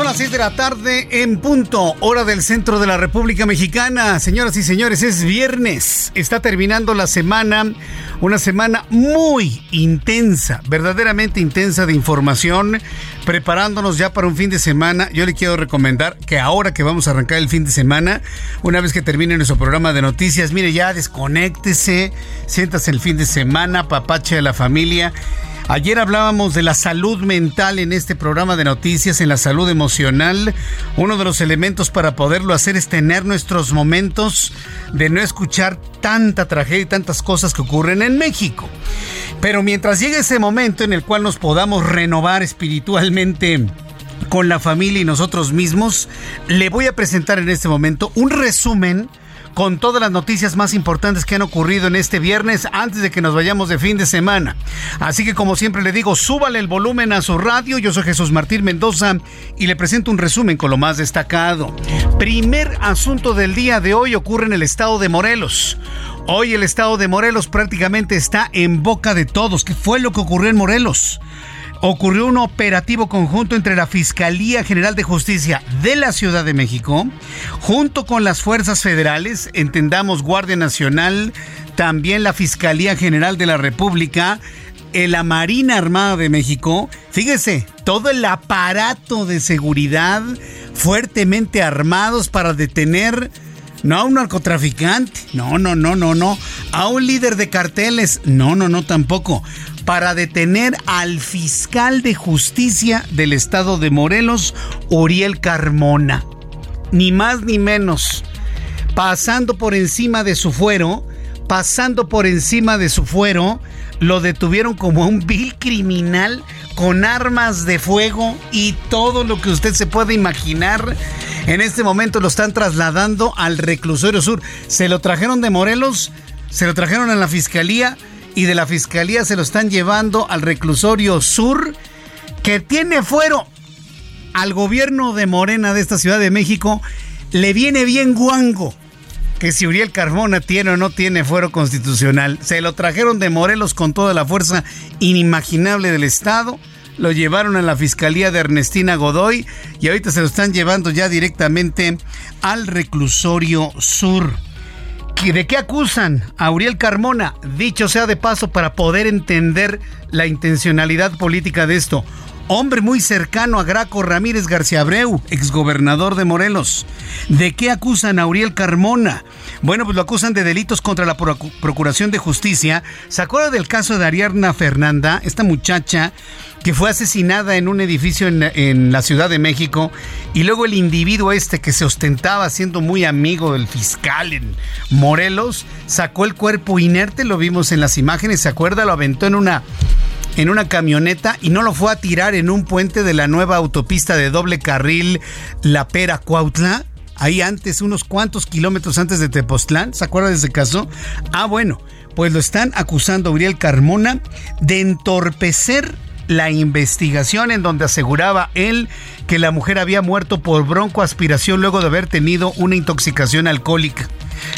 Son las 6 de la tarde en punto, hora del centro de la República Mexicana. Señoras y señores, es viernes. Está terminando la semana, una semana muy intensa, verdaderamente intensa de información, preparándonos ya para un fin de semana. Yo le quiero recomendar que ahora que vamos a arrancar el fin de semana, una vez que termine nuestro programa de noticias, mire ya, desconéctese, siéntase el fin de semana, papache de la familia Ayer hablábamos de la salud mental en este programa de noticias, en la salud emocional. Uno de los elementos para poderlo hacer es tener nuestros momentos de no escuchar tanta tragedia y tantas cosas que ocurren en México. Pero mientras llegue ese momento en el cual nos podamos renovar espiritualmente, con la familia y nosotros mismos, le voy a presentar en este momento un resumen con todas las noticias más importantes que han ocurrido en este viernes antes de que nos vayamos de fin de semana. Así que como siempre le digo, súbale el volumen a su radio. Yo soy Jesús Martín Mendoza y le presento un resumen con lo más destacado. Primer asunto del día de hoy ocurre en el estado de Morelos. Hoy el estado de Morelos prácticamente está en boca de todos. ¿Qué fue lo que ocurrió en Morelos? Ocurrió un operativo conjunto entre la Fiscalía General de Justicia de la Ciudad de México, junto con las fuerzas federales, entendamos Guardia Nacional, también la Fiscalía General de la República, la Marina Armada de México, fíjese, todo el aparato de seguridad fuertemente armados para detener no a un narcotraficante, no, no, no, no, no, a un líder de carteles, no, no, no, tampoco, para detener al fiscal de justicia del estado de Morelos, Uriel Carmona. Ni más ni menos. Pasando por encima de su fuero, pasando por encima de su fuero, lo detuvieron como un vil criminal con armas de fuego y todo lo que usted se puede imaginar. En este momento lo están trasladando al reclusorio sur. Se lo trajeron de Morelos, se lo trajeron a la fiscalía y de la fiscalía se lo están llevando al reclusorio sur que tiene fuero al gobierno de Morena de esta Ciudad de México. Le viene bien guango que si Uriel Carmona tiene o no tiene fuero constitucional. Se lo trajeron de Morelos con toda la fuerza inimaginable del Estado. Lo llevaron a la fiscalía de Ernestina Godoy y ahorita se lo están llevando ya directamente al reclusorio sur. ¿De qué acusan a Uriel Carmona? Dicho sea de paso para poder entender la intencionalidad política de esto. Hombre muy cercano a Graco Ramírez García Abreu, exgobernador de Morelos. ¿De qué acusan a Uriel Carmona? Bueno, pues lo acusan de delitos contra la Procuración de Justicia. ¿Se acuerda del caso de Ariarna Fernanda, esta muchacha que fue asesinada en un edificio en, la Ciudad de México y luego el individuo este que se ostentaba siendo muy amigo del fiscal en Morelos sacó el cuerpo inerte, lo vimos en las imágenes, ¿se acuerda? Lo aventó en una en una camioneta y no lo fue a tirar en un puente de la nueva autopista de doble carril La Pera Cuautla. Ahí antes, unos cuantos kilómetros antes de Tepoztlán. ¿Se acuerda de ese caso? Ah, bueno, pues lo están acusando Uriel Carmona de entorpecer la investigación en donde aseguraba él que la mujer había muerto por broncoaspiración luego de haber tenido una intoxicación alcohólica.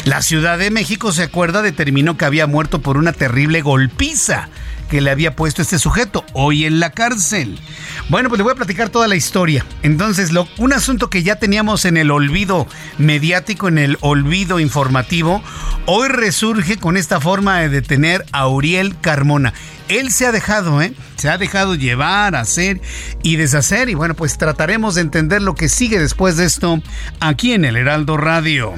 La Ciudad de México, se acuerda, determinó que había muerto por una terrible golpiza que le había puesto este sujeto, hoy en la cárcel. Bueno, pues le voy a platicar toda la historia. Entonces, lo, un asunto que ya teníamos en el olvido mediático, en el olvido informativo, hoy resurge con esta forma de detener a Uriel Carmona. Él se ha dejado, ¿eh? Se ha dejado llevar, hacer y deshacer. Y bueno, pues trataremos de entender lo que sigue después de esto aquí en el Heraldo Radio.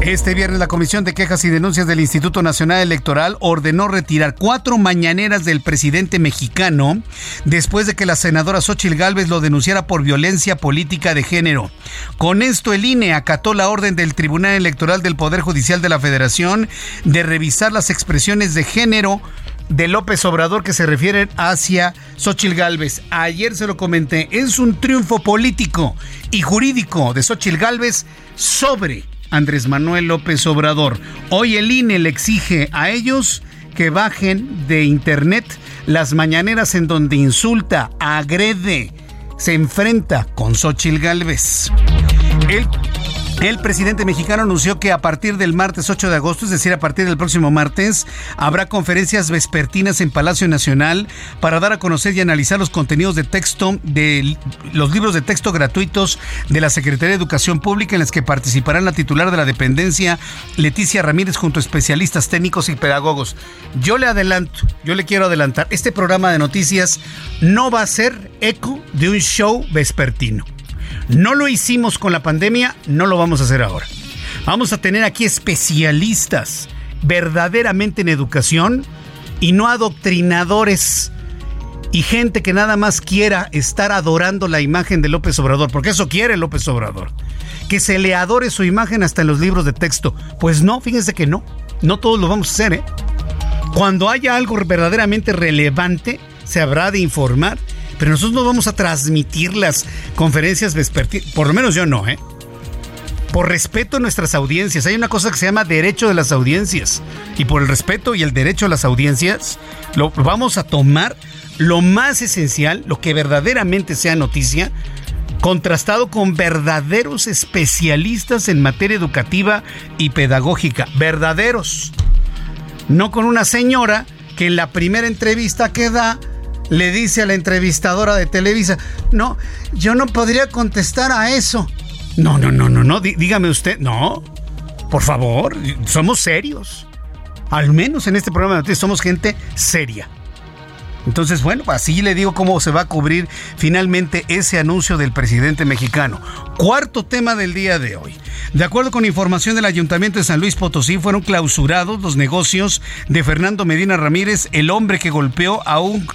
Este viernes la Comisión de Quejas y Denuncias del Instituto Nacional Electoral ordenó retirar cuatro mañaneras del presidente mexicano después de que la senadora Xochil Gálvez lo denunciara por violencia política de género. Con esto el INE acató la orden del Tribunal Electoral del Poder Judicial de la Federación de revisar las expresiones de género de López Obrador que se refieren hacia Xochil Gálvez. Ayer se lo comenté, es un triunfo político y jurídico de Xochil Gálvez sobre Andrés Manuel López Obrador. Hoy el INE le exige a ellos que bajen de internet las mañaneras en donde insulta, agrede, se enfrenta con Xochil Gálvez. El el presidente mexicano anunció que a partir del martes 8 de agosto, es decir, a partir del próximo martes, habrá conferencias vespertinas en Palacio Nacional para dar a conocer y analizar los contenidos de texto de los libros de texto gratuitos de la Secretaría de Educación Pública en las que participarán la titular de la dependencia, Leticia Ramírez, junto a especialistas técnicos y pedagogos. Yo le adelanto, yo le quiero adelantar, este programa de noticias no va a ser eco de un show vespertino. No lo hicimos con la pandemia, no lo vamos a hacer ahora. Vamos a tener aquí especialistas verdaderamente en educación y no adoctrinadores y gente que nada más quiera estar adorando la imagen de López Obrador, porque eso quiere López Obrador. Que se le adore su imagen hasta en los libros de texto. Pues no, fíjense que no. No todos lo vamos a hacer, ¿eh? Cuando haya algo verdaderamente relevante, se habrá de informar pero nosotros no vamos a transmitir las conferencias vespertinas, por lo menos yo no, ¿eh? Por respeto a nuestras audiencias. Hay una cosa que se llama derecho de las audiencias. Y por el respeto y el derecho a las audiencias, lo vamos a tomar lo más esencial, lo que verdaderamente sea noticia, contrastado con verdaderos especialistas en materia educativa y pedagógica. Verdaderos. No con una señora que en la primera entrevista que da le dice a la entrevistadora de Televisa, no, yo no podría contestar a eso. No, no, no, no, no, dígame usted, no, por favor, somos serios. Al menos en este programa de noticias somos gente seria. Entonces, bueno, así le digo cómo se va a cubrir finalmente ese anuncio del presidente mexicano. Cuarto tema del día de hoy. De acuerdo con información del Ayuntamiento de San Luis Potosí, fueron clausurados los negocios de Fernando Medina Ramírez, el hombre que golpeó a un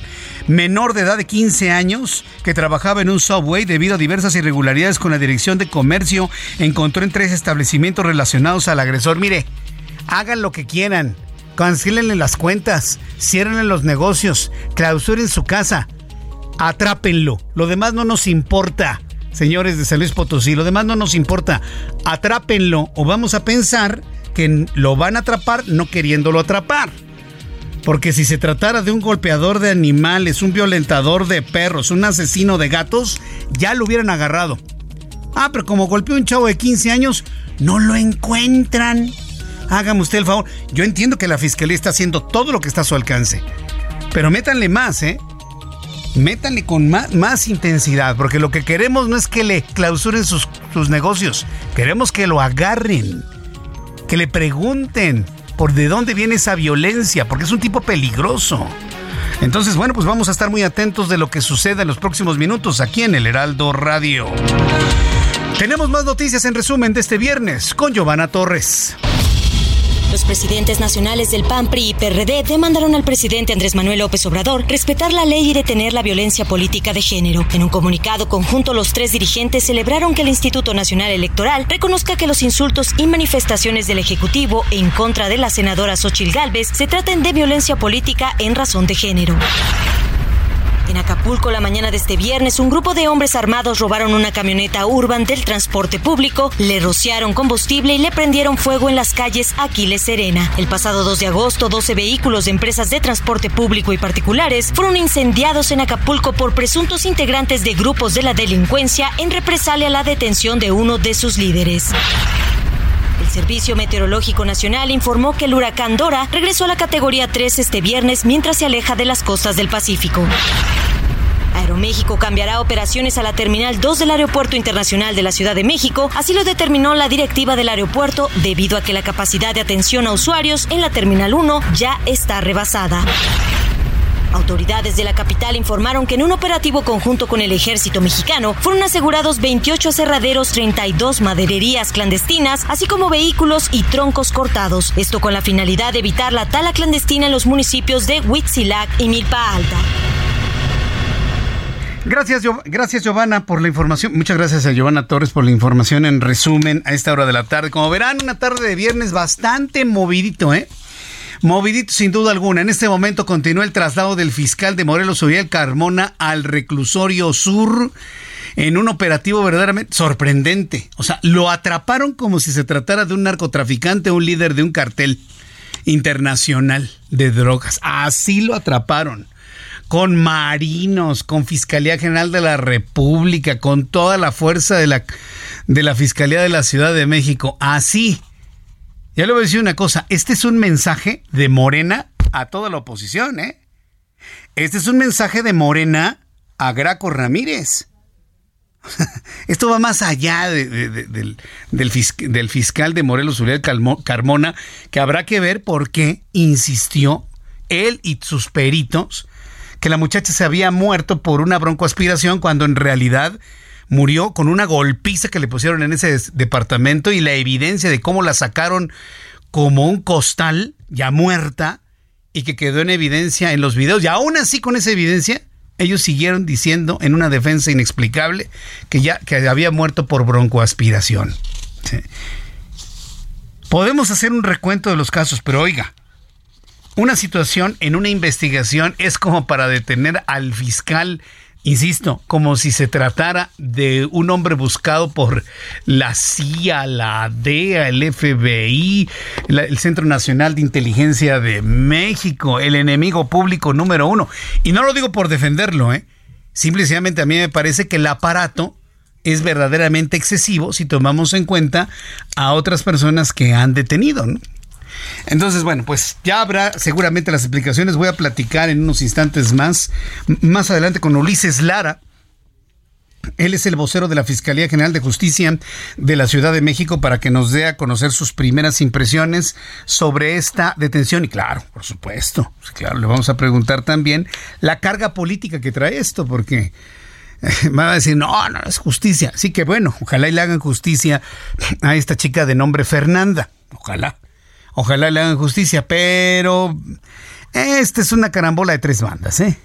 menor de edad de 15 años que trabajaba en un subway debido a diversas irregularidades con la Dirección de Comercio. Encontró en tres establecimientos relacionados al agresor. Mire, hagan lo que quieran Cancélenle las cuentas, ciérrenle los negocios, clausuren su casa, atrápenlo. Lo demás no nos importa, señores de San Luis Potosí, lo demás no nos importa. Atrápenlo o vamos a pensar que lo van a atrapar no queriéndolo atrapar. Porque si se tratara de un golpeador de animales, un violentador de perros, un asesino de gatos, ya lo hubieran agarrado. Ah, pero como golpeó un chavo de 15 años, no lo encuentran. Hágame usted el favor. Yo entiendo que la fiscalía está haciendo todo lo que está a su alcance. Pero métanle más, ¿eh? Métanle con más, intensidad, porque lo que queremos no es que le clausuren sus, sus negocios, queremos que lo agarren, que le pregunten por de dónde viene esa violencia, porque es un tipo peligroso. Entonces, bueno, pues vamos a estar muy atentos de lo que suceda en los próximos minutos aquí en el Heraldo Radio. Tenemos más noticias en resumen de este viernes con Giovanna Torres. Los presidentes nacionales del PAN, PRI y PRD demandaron al presidente Andrés Manuel López Obrador respetar la ley y detener la violencia política de género. En un comunicado conjunto, los tres dirigentes celebraron que el Instituto Nacional Electoral reconozca que los insultos y manifestaciones del Ejecutivo en contra de la senadora Xochil Gálvez se traten de violencia política en razón de género. En Acapulco, la mañana de este viernes, un grupo de hombres armados robaron una camioneta urban del transporte público, le rociaron combustible y le prendieron fuego en las calles Aquiles Serena. El pasado 2 de agosto, 12 vehículos de empresas de transporte público y particulares fueron incendiados en Acapulco por presuntos integrantes de grupos de la delincuencia en represalia a la detención de uno de sus líderes. El Servicio Meteorológico Nacional informó que el huracán Dora regresó a la categoría 3 este viernes mientras se aleja de las costas del Pacífico. Aeroméxico cambiará operaciones a la Terminal 2 del Aeropuerto Internacional de la Ciudad de México, así lo determinó la directiva del aeropuerto debido a que la capacidad de atención a usuarios en la Terminal 1 ya está rebasada. Autoridades de la capital informaron que en un operativo conjunto con el ejército mexicano fueron asegurados 28 aserraderos, 32 madererías clandestinas, así como vehículos y troncos cortados. Esto con la finalidad de evitar la tala clandestina en los municipios de Huitzilac y Milpa Alta. Gracias, gracias Giovanna por la información. Muchas gracias a Giovanna Torres por la información en resumen a esta hora de la tarde. Como verán, una tarde de viernes bastante movidito, ¿eh? Movidito sin duda alguna. En este momento continúa el traslado del fiscal de Morelos, Uriel Carmona, al reclusorio sur en un operativo verdaderamente sorprendente. O sea, lo atraparon como si se tratara de un narcotraficante, un líder de un cartel internacional de drogas. Así lo atraparon. Con marinos, con Fiscalía General de la República, con toda la fuerza de la, de la Fiscalía de la Ciudad de México. Así ya le voy a decir una cosa, este es un mensaje de Morena a toda la oposición, ¿eh? Este es un mensaje de Morena a Graco Ramírez. Esto va más allá del, fiscal de Morelos, Uriel Carmona, que habrá que ver por qué insistió él y sus peritos que la muchacha se había muerto por una broncoaspiración cuando en realidad murió con una golpiza que le pusieron en ese departamento y la evidencia de cómo la sacaron como un costal, ya muerta, y que quedó en evidencia en los videos. Y aún así con esa evidencia, ellos siguieron diciendo en una defensa inexplicable que ya que había muerto por broncoaspiración. Podemos hacer un recuento de los casos, pero oiga, una situación en una investigación es como para detener al fiscal Insisto, como si se tratara de un hombre buscado por la CIA, la DEA, el FBI, el Centro Nacional de Inteligencia de México, el enemigo público número uno. Y no lo digo por defenderlo, ¿eh? Simplemente a mí me parece que el aparato es verdaderamente excesivo si tomamos en cuenta a otras personas que han detenido. Entonces, bueno, pues ya habrá seguramente las explicaciones. Voy a platicar en unos instantes más, más adelante con Ulises Lara. Él es el vocero de la Fiscalía General de Justicia de la Ciudad de México para que nos dé a conocer sus primeras impresiones sobre esta detención. Y claro, por supuesto, pues claro, le vamos a preguntar también la carga política que trae esto, porque va a decir, no, no es justicia. Así que bueno, ojalá y le hagan justicia a esta chica de nombre Fernanda. Ojalá. Ojalá le hagan justicia, pero esta es una carambola de tres bandas, ¿eh?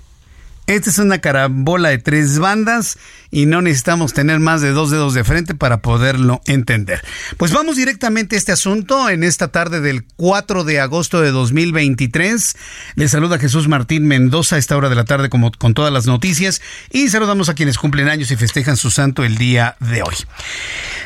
Esta es una carambola de tres bandas y no necesitamos tener más de dos dedos de frente para poderlo entender. Pues vamos directamente a este asunto en esta tarde del 4 de agosto de 2023. Le saluda Jesús Martín Mendoza a esta hora de la tarde como con todas las noticias y saludamos a quienes cumplen años y festejan su santo el día de hoy.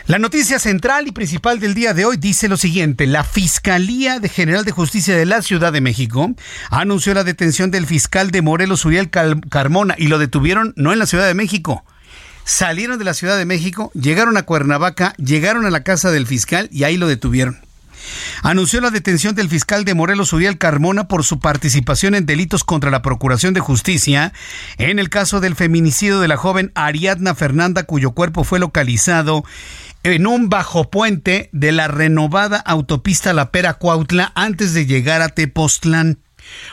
La noticia central y principal del día de hoy dice lo siguiente. La Fiscalía de General de Justicia de la Ciudad de México anunció la detención del fiscal de Morelos, Uriel Carmona, y lo detuvieron no en la Ciudad de México. Salieron de la Ciudad de México, llegaron a Cuernavaca, llegaron a la casa del fiscal y ahí lo detuvieron anunció la detención del fiscal de Morelos, Uriel Carmona, por su participación en delitos contra la Procuración de Justicia en el caso del feminicidio de la joven Ariadna Fernanda, cuyo cuerpo fue localizado en un bajo puente de la renovada autopista La Pera Cuautla antes de llegar a Tepoztlán.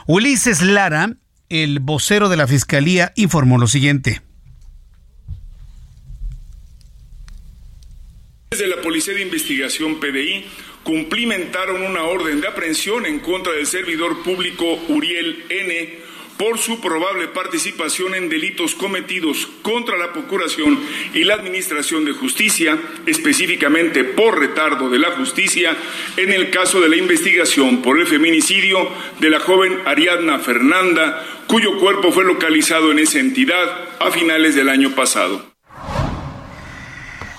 Ulises Lara, el vocero de la Fiscalía, informó lo siguiente. Desde la Policía de Investigación PDI cumplimentaron una orden de aprehensión en contra del servidor público Uriel N por su probable participación en delitos cometidos contra la Procuración y la Administración de Justicia, específicamente por retardo de la justicia, en el caso de la investigación por el feminicidio de la joven Ariadna Fernanda, cuyo cuerpo fue localizado en esa entidad a finales del año pasado.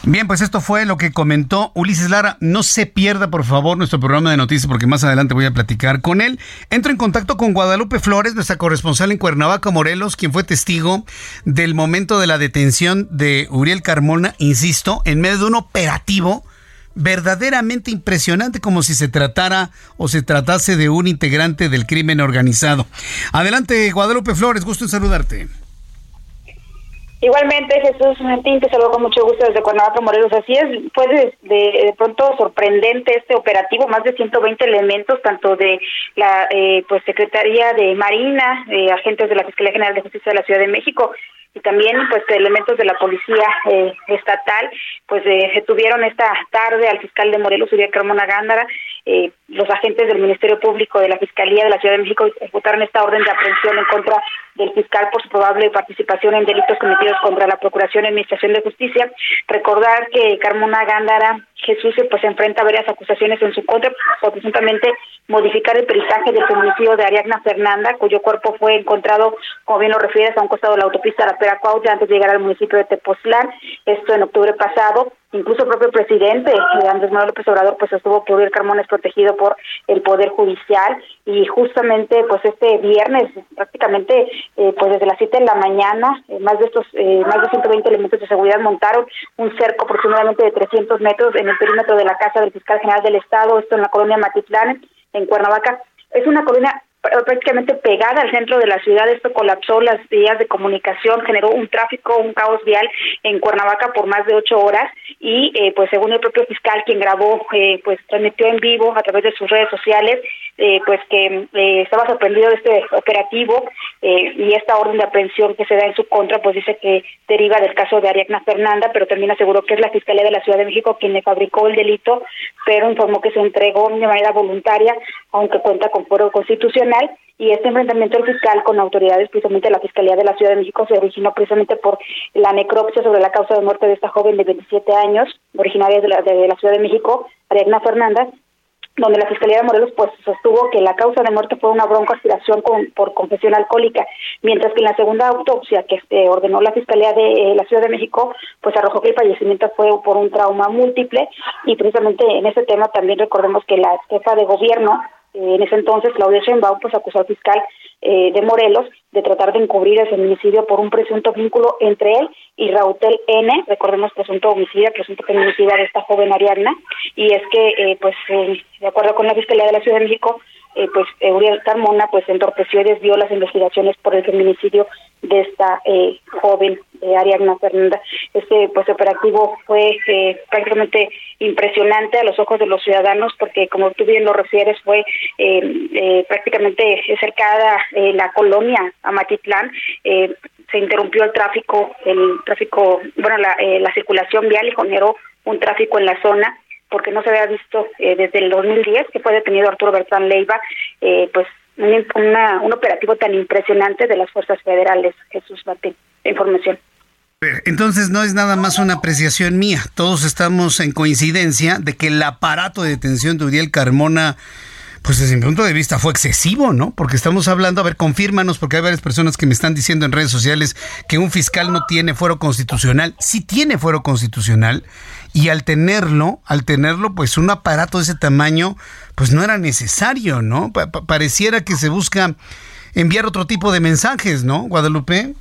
Bien, pues esto fue lo que comentó Ulises Lara. No se pierda, por favor, nuestro programa de noticias porque más adelante voy a platicar con él. Entro en contacto con Guadalupe Flores, nuestra corresponsal en Cuernavaca, Morelos, quien fue testigo del momento de la detención de Uriel Carmona, insisto, en medio de un operativo verdaderamente impresionante como si se tratara o se tratase de un integrante del crimen organizado. Adelante, Guadalupe Flores, gusto en saludarte. Igualmente, Jesús Martín, te saludo con mucho gusto desde Cuernavaca, Morelos. Así es, fue de, pronto sorprendente este operativo, más de 120 elementos, tanto de la eh, pues Secretaría de Marina, eh, agentes de la Fiscalía General de Justicia de la Ciudad de México y también pues elementos de la policía eh, estatal pues eh, detuvieron esta tarde al fiscal de Morelos Uriel Carmona Gándara eh, los agentes del Ministerio Público de la Fiscalía de la Ciudad de México ejecutaron esta orden de aprehensión en contra del fiscal por su probable participación en delitos cometidos contra la Procuración y Administración de Justicia. Recordar que Carmona Gándara Jesús pues enfrenta varias acusaciones en su contra por presuntamente modificar el perizaje del feminicidio de Ariadna Fernanda, cuyo cuerpo fue encontrado, como bien lo refieres, a un costado de la autopista La Pera antes de llegar al municipio de Tepoztlán, esto en octubre pasado. Incluso el propio presidente eh, Andrés Manuel López Obrador pues estuvo que Uriel Carmona es protegido por el Poder Judicial y justamente pues este viernes prácticamente eh, pues desde las 7 de la mañana eh, más de estos más de 120 elementos de seguridad montaron un cerco aproximadamente de 300 metros en el perímetro de la casa del fiscal general del estado, esto en la colonia Matitlán en Cuernavaca. Es una colonia prácticamente pegada al centro de la ciudad. Esto colapsó las vías de comunicación, generó un tráfico, un caos vial en Cuernavaca por más de ocho horas y eh, pues según el propio fiscal quien grabó, eh, pues transmitió en vivo a través de sus redes sociales, eh, pues que estaba sorprendido de este operativo y esta orden de aprehensión que se da en su contra, pues dice que deriva del caso de Ariadna Fernanda, pero también aseguró que es la Fiscalía de la Ciudad de México quien le fabricó el delito, pero informó que se entregó de manera voluntaria, aunque cuenta con fuero constitucional y este enfrentamiento del fiscal con autoridades, precisamente la Fiscalía de la Ciudad de México, se originó precisamente por la necropsia sobre la causa de muerte de esta joven de 27 años, originaria de la, de la Ciudad de México, Ariadna Fernández, donde la Fiscalía de Morelos pues sostuvo que la causa de muerte fue una broncoaspiración con, por confesión alcohólica, mientras que en la segunda autopsia que este, ordenó la Fiscalía de eh, la Ciudad de México pues arrojó que el fallecimiento fue por un trauma múltiple y precisamente en ese tema también recordemos que la jefa de gobierno eh, en ese entonces, Claudia Sheinbaum pues acusó al fiscal eh, de Morelos de tratar de encubrir el feminicidio por un presunto vínculo entre él y Rautel N, recordemos presunto homicidio, presunto feminicida de esta joven Ariadna, y es que, eh, pues, de acuerdo con la Fiscalía de la Ciudad de México, eh, pues Uriel Carmona pues entorpeció y desvió las investigaciones por el feminicidio de esta eh, joven eh, Ariadna Fernanda. Este pues operativo fue eh, prácticamente impresionante a los ojos de los ciudadanos porque como tú bien lo refieres fue prácticamente cercada la colonia Amatitlán se interrumpió el tráfico el tráfico bueno la, la circulación vial y generó un tráfico en la zona porque no se había visto eh, desde el 2010 que fue detenido Arturo Bertrán Leiva, eh, pues un operativo tan impresionante de las fuerzas federales. Jesús Martín, información. Entonces no es nada más una apreciación mía. Todos estamos en coincidencia de que el aparato de detención de Uriel Carmona pues desde mi punto de vista fue excesivo, ¿no? Porque estamos hablando, a ver, confírmanos, porque hay varias personas que me están diciendo en redes sociales que un fiscal no tiene fuero constitucional. Sí tiene fuero constitucional y al tenerlo, al tenerlo, pues un aparato de ese tamaño, pues no era necesario, ¿no? pareciera que se busca enviar otro tipo de mensajes, ¿no, Guadalupe?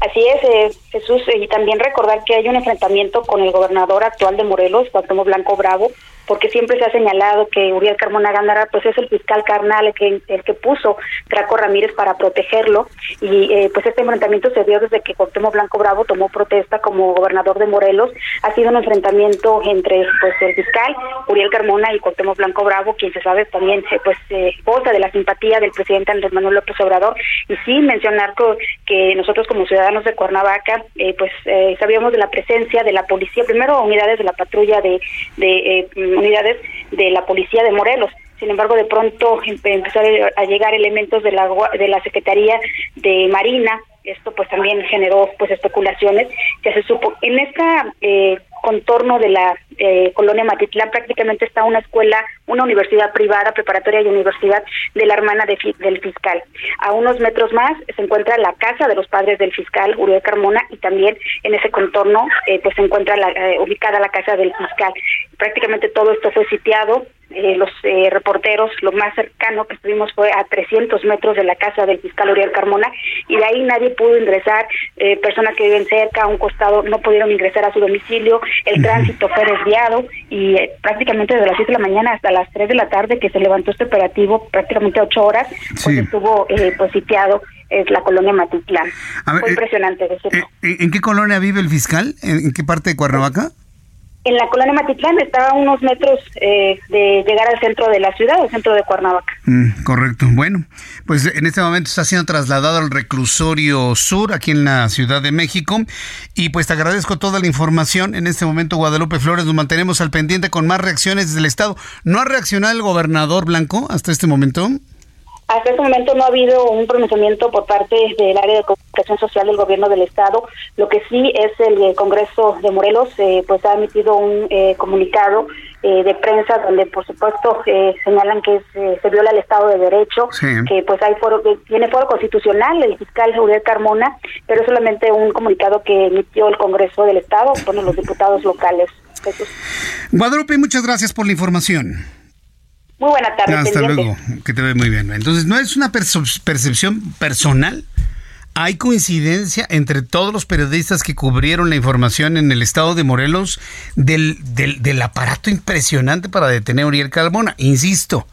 Así es, eh, Jesús, y también recordar que hay un enfrentamiento con el gobernador actual de Morelos, Cuauhtémoc Blanco Bravo, porque siempre se ha señalado que Uriel Carmona Gándara pues es el fiscal carnal el que, el que puso Draco Ramírez para protegerlo. Y eh, pues este enfrentamiento se dio desde que Cuauhtémoc Blanco Bravo tomó protesta como gobernador de Morelos, ha sido un enfrentamiento entre pues el fiscal Uriel Carmona y Cuauhtémoc Blanco Bravo, quien se sabe también eh, pues eh, de la simpatía del presidente Andrés Manuel López Obrador. Y sí mencionar que nosotros como ciudadanos de Cuernavaca pues sabíamos de la presencia de la policía, primero unidades de la patrulla de, de unidades de la policía de Morelos. Sin embargo, de pronto empezaron a llegar elementos de la de la Secretaría de Marina. Esto pues también generó pues especulaciones. Ya se supo en esta eh, contorno de la eh, colonia Matitlán prácticamente está una escuela una universidad privada, preparatoria y universidad de la hermana del fiscal. A unos metros más se encuentra la casa de los padres del fiscal, Uriel Carmona, y también en ese contorno eh, pues se encuentra la, eh, ubicada la casa del fiscal. Prácticamente todo esto fue sitiado eh, los eh, reporteros, lo más cercano que estuvimos fue a 300 metros de la casa del fiscal Uriel Carmona y de ahí nadie pudo ingresar, eh, personas que viven cerca, a un costado, no pudieron ingresar a su domicilio, el tránsito fue desviado y prácticamente desde las 7 de la mañana hasta las 3 de la tarde que se levantó este operativo, prácticamente 8 horas, pues estuvo pues sitiado es la colonia Matitlán. Fue impresionante. ¿En qué colonia vive el fiscal? ¿En qué parte de Cuernavaca? En la colonia Matitlán, estaba a unos metros eh, de llegar al centro de la ciudad, al centro de Cuernavaca. Mm, correcto. Bueno, pues en este momento está siendo trasladado al reclusorio sur, aquí en la Ciudad de México. Y pues te agradezco toda la información. En este momento, Guadalupe Flores, nos mantenemos al pendiente con más reacciones del Estado. ¿No ha reaccionado el gobernador Blanco hasta este momento? Hasta este momento no ha habido un pronunciamiento por parte del área de comunicación social del gobierno del estado. Lo que sí es el eh, Congreso de Morelos, eh, pues ha emitido un eh, comunicado de prensa donde, por supuesto, señalan que se viola el Estado de Derecho, que pues hay foro, que tiene foro constitucional el fiscal Javier Carmona, pero solamente un comunicado que emitió el Congreso del estado, con los diputados locales. Guadalupe, muchas gracias por la información. Muy buena tarde. hasta luego, que te ve muy bien. Entonces, ¿no es una percepción personal? ¿Hay coincidencia entre todos los periodistas que cubrieron la información en el estado de Morelos del, del, aparato impresionante para detener a Uriel Calmona? Insisto,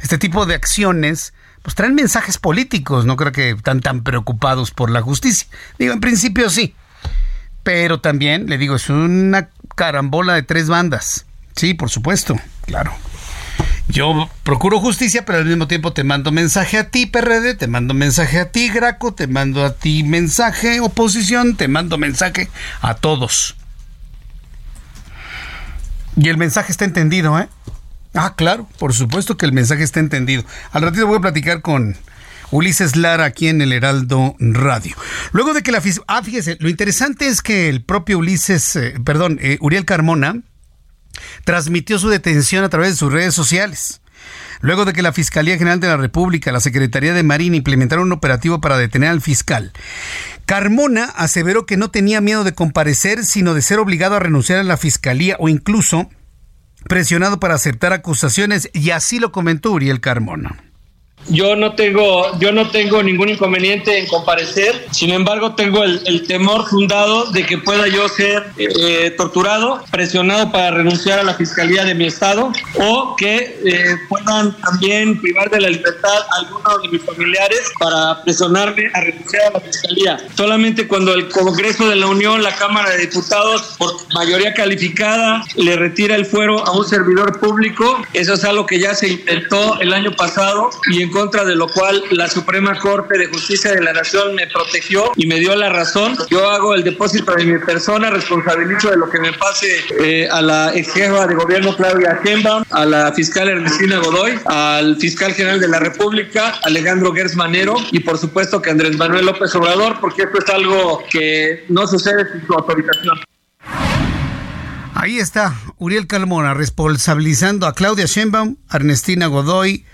este tipo de acciones pues traen mensajes políticos, no creo que están tan preocupados por la justicia. Digo, en principio sí, pero también, le digo, es una carambola de tres bandas. Sí, por supuesto, claro. Yo procuro justicia, pero al mismo tiempo te mando mensaje a ti, PRD, te mando mensaje a ti, Graco, te mando a ti mensaje, oposición, te mando mensaje a todos. Y el mensaje está entendido, ¿eh? Ah, claro, por supuesto que el mensaje está entendido. Al ratito voy a platicar con Ulises Lara aquí en el Heraldo Radio. Luego de que la... Ah, fíjese, lo interesante es que el propio Ulises, eh, perdón, eh, Uriel Carmona, transmitió su detención a través de sus redes sociales. Luego de que la Fiscalía General de la República, la Secretaría de Marina implementaron un operativo para detener al fiscal, Carmona aseveró que no tenía miedo de comparecer, sino de ser obligado a renunciar a la Fiscalía o incluso presionado para aceptar acusaciones, y así lo comentó Uriel Carmona. Yo no tengo, yo no tengo ningún inconveniente en comparecer, sin embargo tengo el, temor fundado de que pueda yo ser eh, torturado, presionado para renunciar a la fiscalía de mi estado o que eh, puedan también privar de la libertad a algunos de mis familiares para presionarme a renunciar a la fiscalía. Solamente cuando el Congreso de la Unión, la Cámara de Diputados, por mayoría calificada, le retira el fuero a un servidor público, eso es algo que ya se intentó el año pasado y en contra de lo cual la Suprema Corte de Justicia de la Nación me protegió y me dio la razón. Yo hago el depósito de mi persona, responsabilizo de lo que me pase eh, a la ex jefa de gobierno Claudia Sheinbaum, a la fiscal Ernestina Godoy, al fiscal general de la República, Alejandro Gers Manero y por supuesto que Andrés Manuel López Obrador, porque esto es algo que no sucede sin su autorización. Ahí está Uriel Calmona responsabilizando a Claudia Sheinbaum, Ernestina Godoy,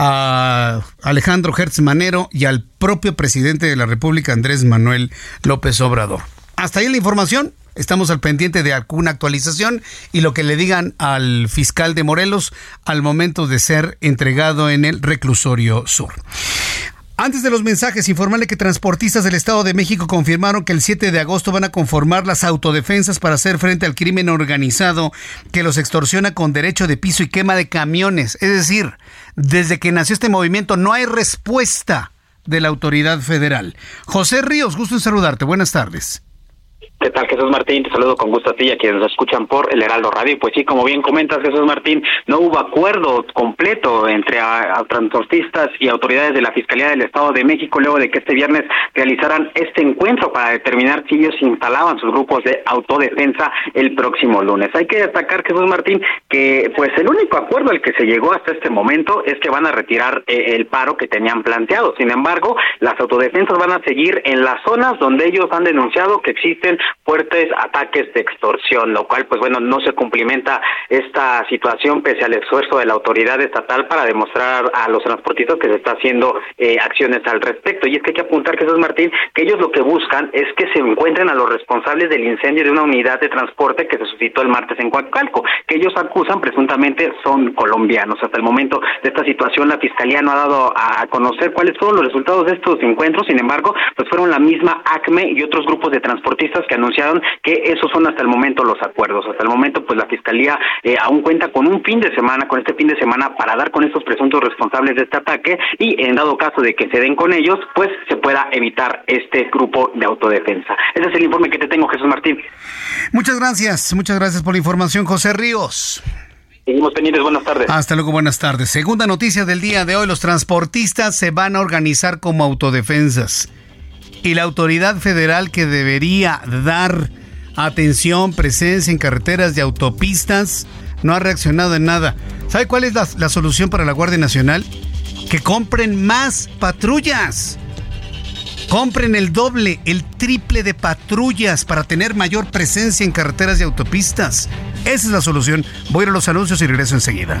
a Alejandro Hertz Manero y al propio presidente de la República, Andrés Manuel López Obrador. Hasta ahí la información. Estamos al pendiente de alguna actualización y lo que le digan al fiscal de Morelos al momento de ser entregado en el reclusorio sur. Antes de los mensajes, informarle que transportistas del Estado de México confirmaron que el 7 de agosto van a conformar las autodefensas para hacer frente al crimen organizado que los extorsiona con derecho de piso y quema de camiones. Es decir, desde que nació este movimiento no hay respuesta de la autoridad federal. José Ríos, gusto en saludarte. Buenas tardes. ¿Qué tal, Jesús Martín? Te saludo con gusto a ti y a quienes nos escuchan por el Heraldo Radio. Pues sí, como bien comentas, Jesús Martín, no hubo acuerdo completo entre a, transportistas y autoridades de la Fiscalía del Estado de México luego de que este viernes realizaran este encuentro para determinar si ellos instalaban sus grupos de autodefensa el próximo lunes. Hay que destacar, Jesús Martín, que pues el único acuerdo al que se llegó hasta este momento es que van a retirar eh, el paro que tenían planteado. Sin embargo, las autodefensas van a seguir en las zonas donde ellos han denunciado que existen fuertes ataques de extorsión, lo cual pues bueno, no se cumplimenta esta situación pese al esfuerzo de la autoridad estatal para demostrar a los transportistas que se está haciendo eh, acciones al respecto. Y es que hay que apuntar, que Jesús Martín, que ellos lo que buscan es que se encuentren a los responsables del incendio de una unidad de transporte que se suscitó el martes en Coacalco, que ellos acusan presuntamente son colombianos. Hasta el momento de esta situación, la Fiscalía no ha dado a conocer cuáles fueron los resultados de estos encuentros, sin embargo, pues fueron la misma ACME y otros grupos de transportistas que anunciaron que esos son hasta el momento los acuerdos. Hasta el momento, pues la Fiscalía eh, aún cuenta con un fin de semana, con este fin de semana, para dar con estos presuntos responsables de este ataque y en dado caso de que se den con ellos, pues se pueda evitar este grupo de autodefensa. Ese es el informe que te tengo, Jesús Martín. Muchas gracias, muchas gracias por la información, José Ríos. Seguimos pendientes, buenas tardes. Hasta luego, buenas tardes. Segunda noticia del día de hoy, los transportistas se van a organizar como autodefensas. Y la autoridad federal que debería dar atención, presencia en carreteras y autopistas, no ha reaccionado en nada. ¿Sabe cuál es la, solución para la Guardia Nacional? Que compren más patrullas. Compren el doble, el triple de patrullas para tener mayor presencia en carreteras y autopistas. Esa es la solución. Voy a ir a los anuncios y regreso enseguida.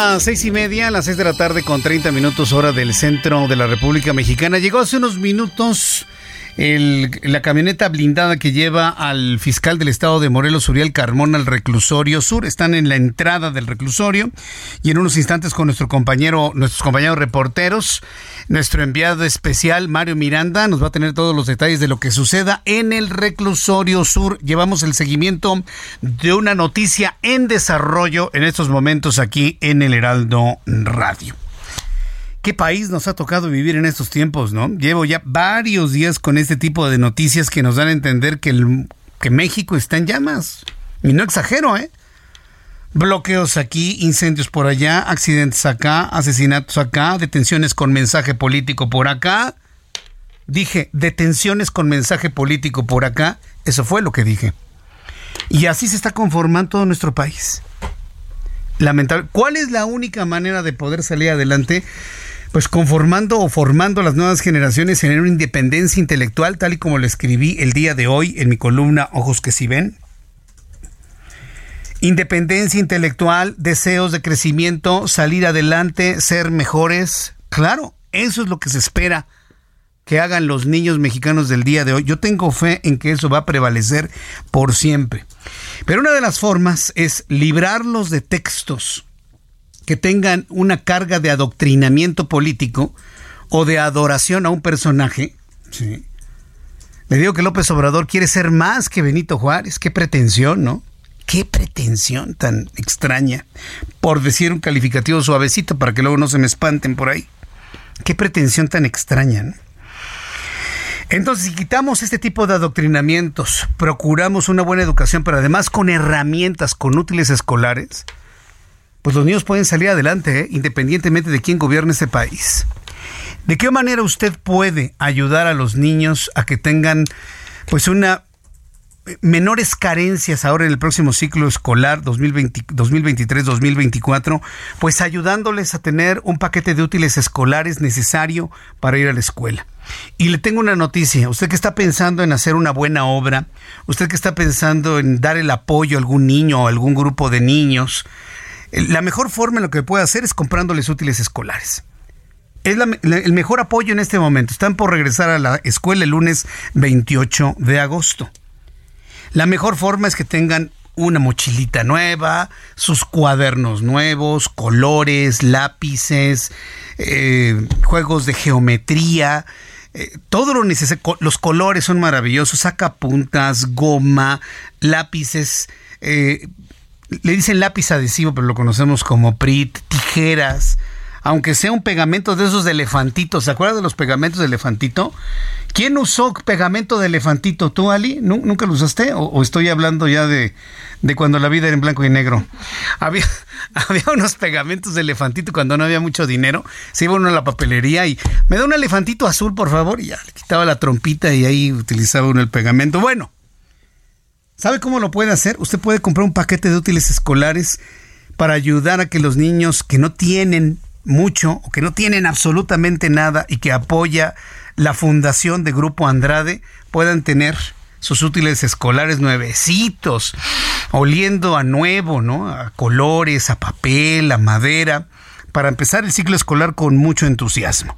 Las seis y media, las seis de la tarde con 30 minutos hora del centro de la República Mexicana. Llegó hace unos minutos la camioneta blindada que lleva al fiscal del estado de Morelos, Uriel Carmona, al reclusorio sur. Están en la entrada del reclusorio y en unos instantes con nuestro compañero, nuestros compañeros reporteros, nuestro enviado especial, Mario Miranda, nos va a tener todos los detalles de lo que suceda en el reclusorio sur. Llevamos el seguimiento de una noticia en desarrollo en estos momentos aquí en el Heraldo Radio qué país nos ha tocado vivir en estos tiempos, ¿no? Llevo ya varios días con este tipo de noticias que nos dan a entender que, que México está en llamas. Y no exagero, ¿eh? Bloqueos aquí, incendios por allá, accidentes acá, asesinatos acá, detenciones con mensaje político por acá. Dije, detenciones con mensaje político por acá. Eso fue lo que dije. Y así se está conformando todo nuestro país. Lamentable. ¿Cuál es la única manera de poder salir adelante? pues conformando o formando las nuevas generaciones en una independencia intelectual, tal y como lo escribí el día de hoy en mi columna Ojos que si ven. Independencia intelectual, deseos de crecimiento, salir adelante, ser mejores. Claro, eso es lo que se espera que hagan los niños mexicanos del día de hoy. Yo tengo fe en que eso va a prevalecer por siempre. Pero una de las formas es librarlos de textos que tengan una carga de adoctrinamiento político o de adoración a un personaje. Sí. Le digo que López Obrador quiere ser más que Benito Juárez. Qué pretensión, ¿no? Qué pretensión tan extraña. Por decir un calificativo suavecito para que luego no se me espanten por ahí. Qué pretensión tan extraña. Entonces, si quitamos este tipo de adoctrinamientos, procuramos una buena educación, pero además con herramientas, con útiles escolares, pues los niños pueden salir adelante, ¿eh? independientemente de quién gobierne este país. ¿De qué manera usted puede ayudar a los niños a que tengan pues una menores carencias ahora en el próximo ciclo escolar 2023-2024, pues ayudándoles a tener un paquete de útiles escolares necesario para ir a la escuela. Y le tengo una noticia, usted que está pensando en hacer una buena obra, usted que está pensando en dar el apoyo a algún niño o algún grupo de niños, La mejor forma en lo que puede hacer es comprándoles útiles escolares. Es el mejor apoyo en este momento. Están por regresar a la escuela el lunes 28 de agosto. La mejor forma es que tengan una mochilita nueva, sus cuadernos nuevos, colores, lápices, eh, juegos de geometría, eh, todo lo necesario. Los colores son maravillosos, sacapuntas, goma, lápices. Eh, le dicen lápiz adhesivo, pero lo conocemos como PRIT, tijeras, aunque sea un pegamento de esos de elefantito. ¿Se acuerdan de los pegamentos de elefantito? ¿Quién usó pegamento de elefantito? ¿Tú, Ali? ¿Nunca lo usaste? ¿O, estoy hablando ya de, cuando la vida era en blanco y negro? Había, había unos pegamentos de elefantito cuando no había mucho dinero. Se iba uno a la papelería y me da un elefantito azul, por favor. Y ya le quitaba la trompita y ahí utilizaba uno el pegamento. Bueno, ¿sabe cómo lo puede hacer? Usted puede comprar un paquete de útiles escolares para ayudar a que los niños que no tienen mucho o que no tienen absolutamente nada y que apoya la fundación de Grupo Andrade puedan tener sus útiles escolares nuevecitos, oliendo a nuevo, ¿no? A colores, a papel, a madera, para empezar el ciclo escolar con mucho entusiasmo.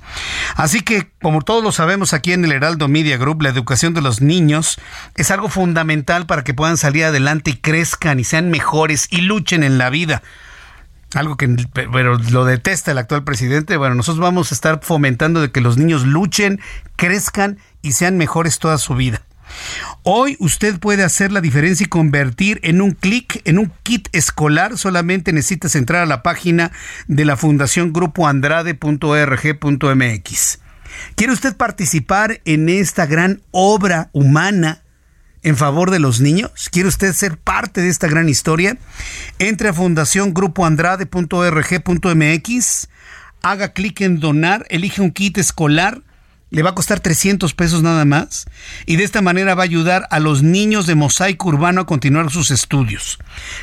Así que, como todos lo sabemos aquí en el Heraldo Media Group, la educación de los niños es algo fundamental para que puedan salir adelante y crezcan y sean mejores y luchen en la vida algo que pero lo detesta el actual presidente, bueno, nosotros vamos a estar fomentando de que los niños luchen, crezcan y sean mejores toda su vida. Hoy usted puede hacer la diferencia y convertir en un clic en un kit escolar. Solamente necesitas entrar a la página de la Fundación Grupo Andrade.org.mx. ¿Quiere usted participar en esta gran obra humana en favor de los niños? ¿Quiere usted ser parte de esta gran historia? Entre a fundaciongrupoandrade.org.mx, haga clic en donar, elige un kit escolar, le va a costar 300 pesos nada más, y de esta manera va a ayudar a los niños de Mosaico Urbano a continuar sus estudios.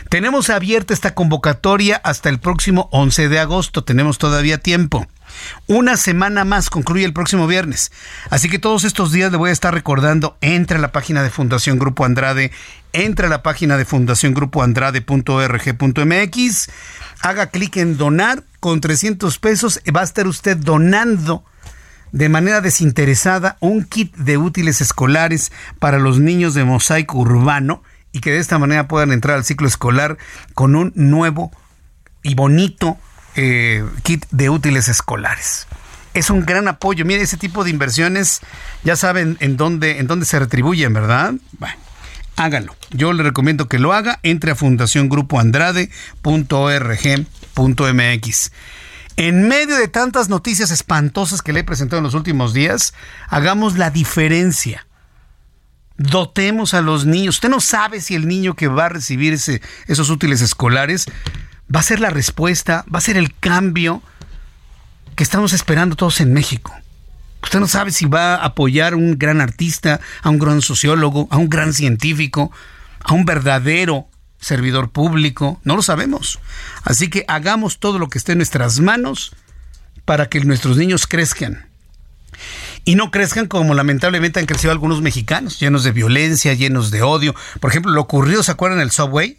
Tenemos abierta esta convocatoria hasta el próximo 11 de agosto, tenemos todavía tiempo. Una semana más concluye el próximo viernes. Así que todos estos días le voy a estar recordando, entre a la página de Fundación Grupo Andrade, entre a la página de fundaciongrupoandrade.org.mx, haga clic en donar con 300 pesos, va a estar usted donando de manera desinteresada un kit de útiles escolares para los niños de mosaico urbano y que de esta manera puedan entrar al ciclo escolar con un nuevo y bonito eh, kit de útiles escolares. Es un gran apoyo. Mire, ese tipo de inversiones ya saben en dónde, en dónde se retribuyen, ¿verdad? Bueno, hágalo. Yo le recomiendo que lo haga. Entre a fundaciongrupoandrade.org.mx. En medio de tantas noticias espantosas que le he presentado en los últimos días, hagamos la diferencia. Dotemos a los niños. Usted no sabe si el niño que va a recibir esos útiles escolares va a ser la respuesta, va a ser el cambio que estamos esperando todos en México. Usted no sabe si va a apoyar a un gran artista, a un gran sociólogo, a un gran científico, a un verdadero servidor público, no lo sabemos. Así que hagamos todo lo que esté en nuestras manos para que nuestros niños crezcan. Y no crezcan como lamentablemente han crecido algunos mexicanos, llenos de violencia, llenos de odio. Por ejemplo, lo ocurrido, ¿se acuerdan el subway?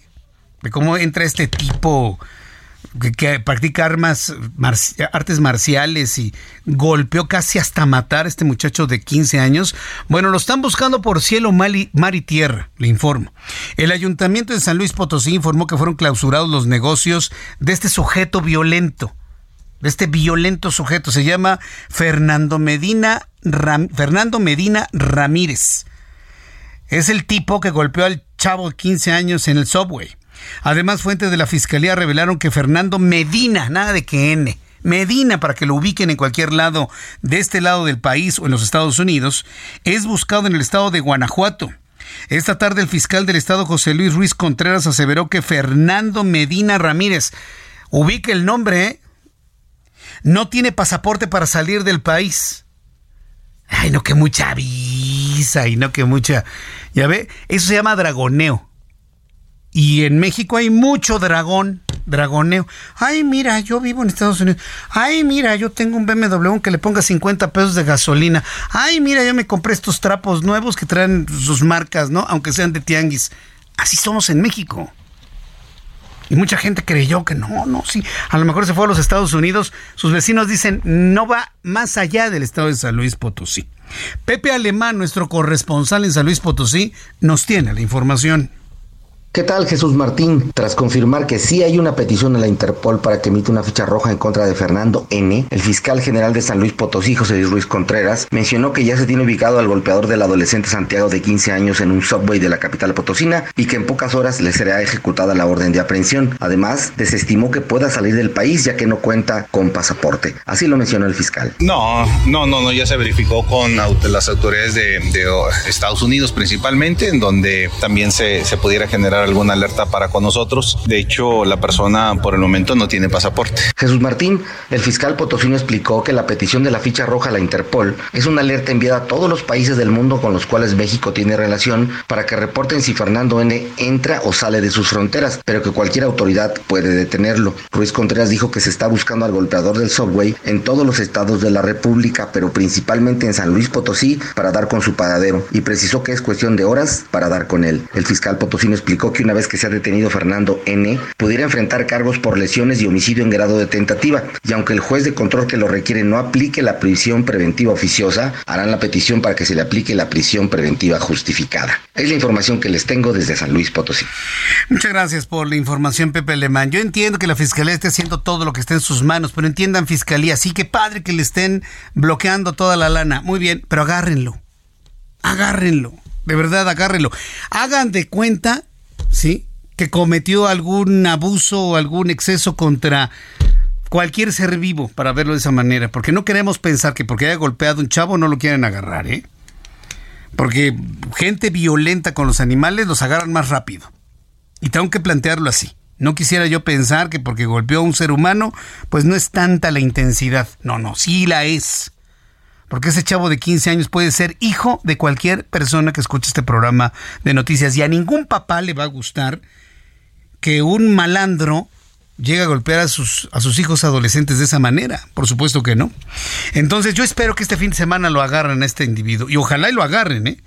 de cómo entra este tipo que, practica armas, artes marciales y golpeó casi hasta matar a este muchacho de 15 años. Bueno, lo están buscando por cielo, mar y, tierra, le informo. El ayuntamiento de San Luis Potosí informó que fueron clausurados los negocios de este sujeto violento. De este violento sujeto. Se llama Fernando Medina, Fernando Medina Ramírez. Es el tipo que golpeó al chavo de 15 años en el subway. Además, fuentes de la Fiscalía revelaron que Fernando Medina, nada de que N, Medina, para que lo ubiquen en cualquier lado de este lado del país o en los Estados Unidos, es buscado en el estado de Guanajuato. Esta tarde el fiscal del estado José Luis Ruiz Contreras aseveró que Fernando Medina Ramírez, ubique el nombre, ¿eh? no tiene pasaporte para salir del país. Ay, no que mucha visa y no que mucha... Ya ve, eso se llama dragoneo. Y en México hay mucho dragón, dragoneo. Ay, mira, yo vivo en Estados Unidos. Ay, mira, yo tengo un BMW que le ponga 50 pesos de gasolina. Ay, mira, yo me compré estos trapos nuevos que traen sus marcas, ¿no? Aunque sean de tianguis. Así somos en México. Y mucha gente creyó que no, no, sí. A lo mejor se fue a los Estados Unidos. Sus vecinos dicen, no va más allá del estado de San Luis Potosí. Pepe Alemán, nuestro corresponsal en San Luis Potosí, nos tiene la información. ¿Qué tal Jesús Martín? Tras confirmar que sí hay una petición a la Interpol para que emita una ficha roja en contra de Fernando N., el fiscal general de San Luis Potosí, José Luis Ruiz Contreras, mencionó que ya se tiene ubicado al golpeador del adolescente Santiago de 15 años en un subway de la capital potosina y que en pocas horas le será ejecutada la orden de aprehensión. Además, desestimó que pueda salir del país ya que no cuenta con pasaporte. Así lo mencionó el fiscal. No, no, no, no ya se verificó con las autoridades de, Estados Unidos principalmente, en donde también se pudiera generar alguna alerta para con nosotros. De hecho, la persona por el momento no tiene pasaporte. Jesús Martín, el fiscal potosino explicó que la petición de la ficha roja a la Interpol es una alerta enviada a todos los países del mundo con los cuales México tiene relación para que reporten si Fernando N entra o sale de sus fronteras, pero que cualquier autoridad puede detenerlo. Ruiz Contreras dijo que se está buscando al golpeador del subway en todos los estados de la República, pero principalmente en San Luis Potosí para dar con su paradero y precisó que es cuestión de horas para dar con él. El fiscal potosino explicó que una vez que se ha detenido Fernando N., pudiera enfrentar cargos por lesiones y homicidio en grado de tentativa, y aunque el juez de control que lo requiere no aplique la prisión preventiva oficiosa, harán la petición para que se le aplique la prisión preventiva justificada. Es la información que les tengo desde San Luis Potosí. Muchas gracias por la información, Pepe Alemán. Yo entiendo que la Fiscalía esté haciendo todo lo que esté en sus manos, pero entiendan, Fiscalía, sí que padre que le estén bloqueando toda la lana. Muy bien, pero agárrenlo. Agárrenlo. De verdad, agárrenlo. Hagan de cuenta ¿sí? Que cometió algún abuso o algún exceso contra cualquier ser vivo, para verlo de esa manera. Porque no queremos pensar que porque haya golpeado un chavo no lo quieren agarrar, ¿eh? Porque gente violenta con los animales los agarran más rápido. Y tengo que plantearlo así. No quisiera yo pensar que porque golpeó a un ser humano, pues no es tanta la intensidad. No, no, sí la es porque ese chavo de 15 años puede ser hijo de cualquier persona que escuche este programa de noticias y a ningún papá le va a gustar que un malandro llegue a golpear a sus, a sus hijos adolescentes de esa manera. Por supuesto que no. Entonces yo espero que este fin de semana lo agarren a este individuo y ojalá y lo agarren, ¿eh?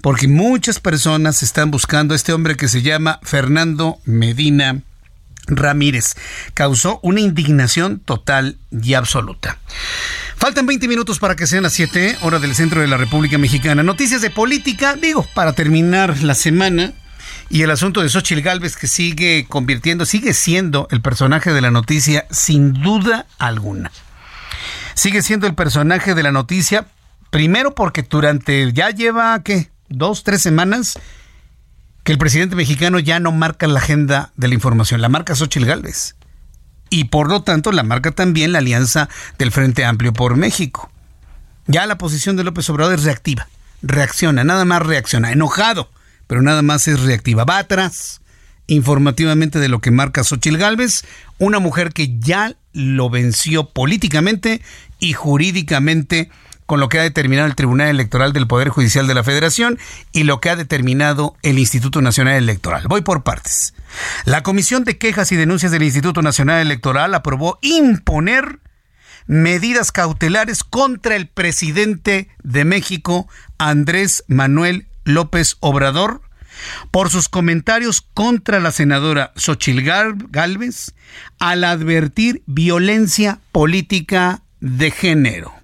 Porque muchas personas están buscando a este hombre que se llama Fernando Medina Ramírez. Causó una indignación total y absoluta. Faltan 20 minutos para que sean las 7, hora del centro de la República Mexicana. Noticias de política, digo, para terminar la semana. Y el asunto de Xochitl Galvez que sigue convirtiendo, sigue siendo el personaje de la noticia sin duda alguna. Sigue siendo el personaje de la noticia, primero porque durante, ya lleva, ¿qué? Dos, tres semanas que el presidente mexicano ya no marca la agenda de la información, la marca Xochitl Galvez y por lo tanto la marca también la alianza del Frente Amplio por México. Ya la posición de López Obrador es reactiva, reacciona, nada más reacciona, enojado, pero nada más es reactiva. Va atrás informativamente de lo que marca Xochil Gálvez, una mujer que ya lo venció políticamente y jurídicamente con lo que ha determinado el Tribunal Electoral del Poder Judicial de la Federación y lo que ha determinado el Instituto Nacional Electoral. Voy por partes. La Comisión de Quejas y Denuncias del Instituto Nacional Electoral aprobó imponer medidas cautelares contra el presidente de México, Andrés Manuel López Obrador, por sus comentarios contra la senadora Xochil Gálvez al advertir violencia política de género.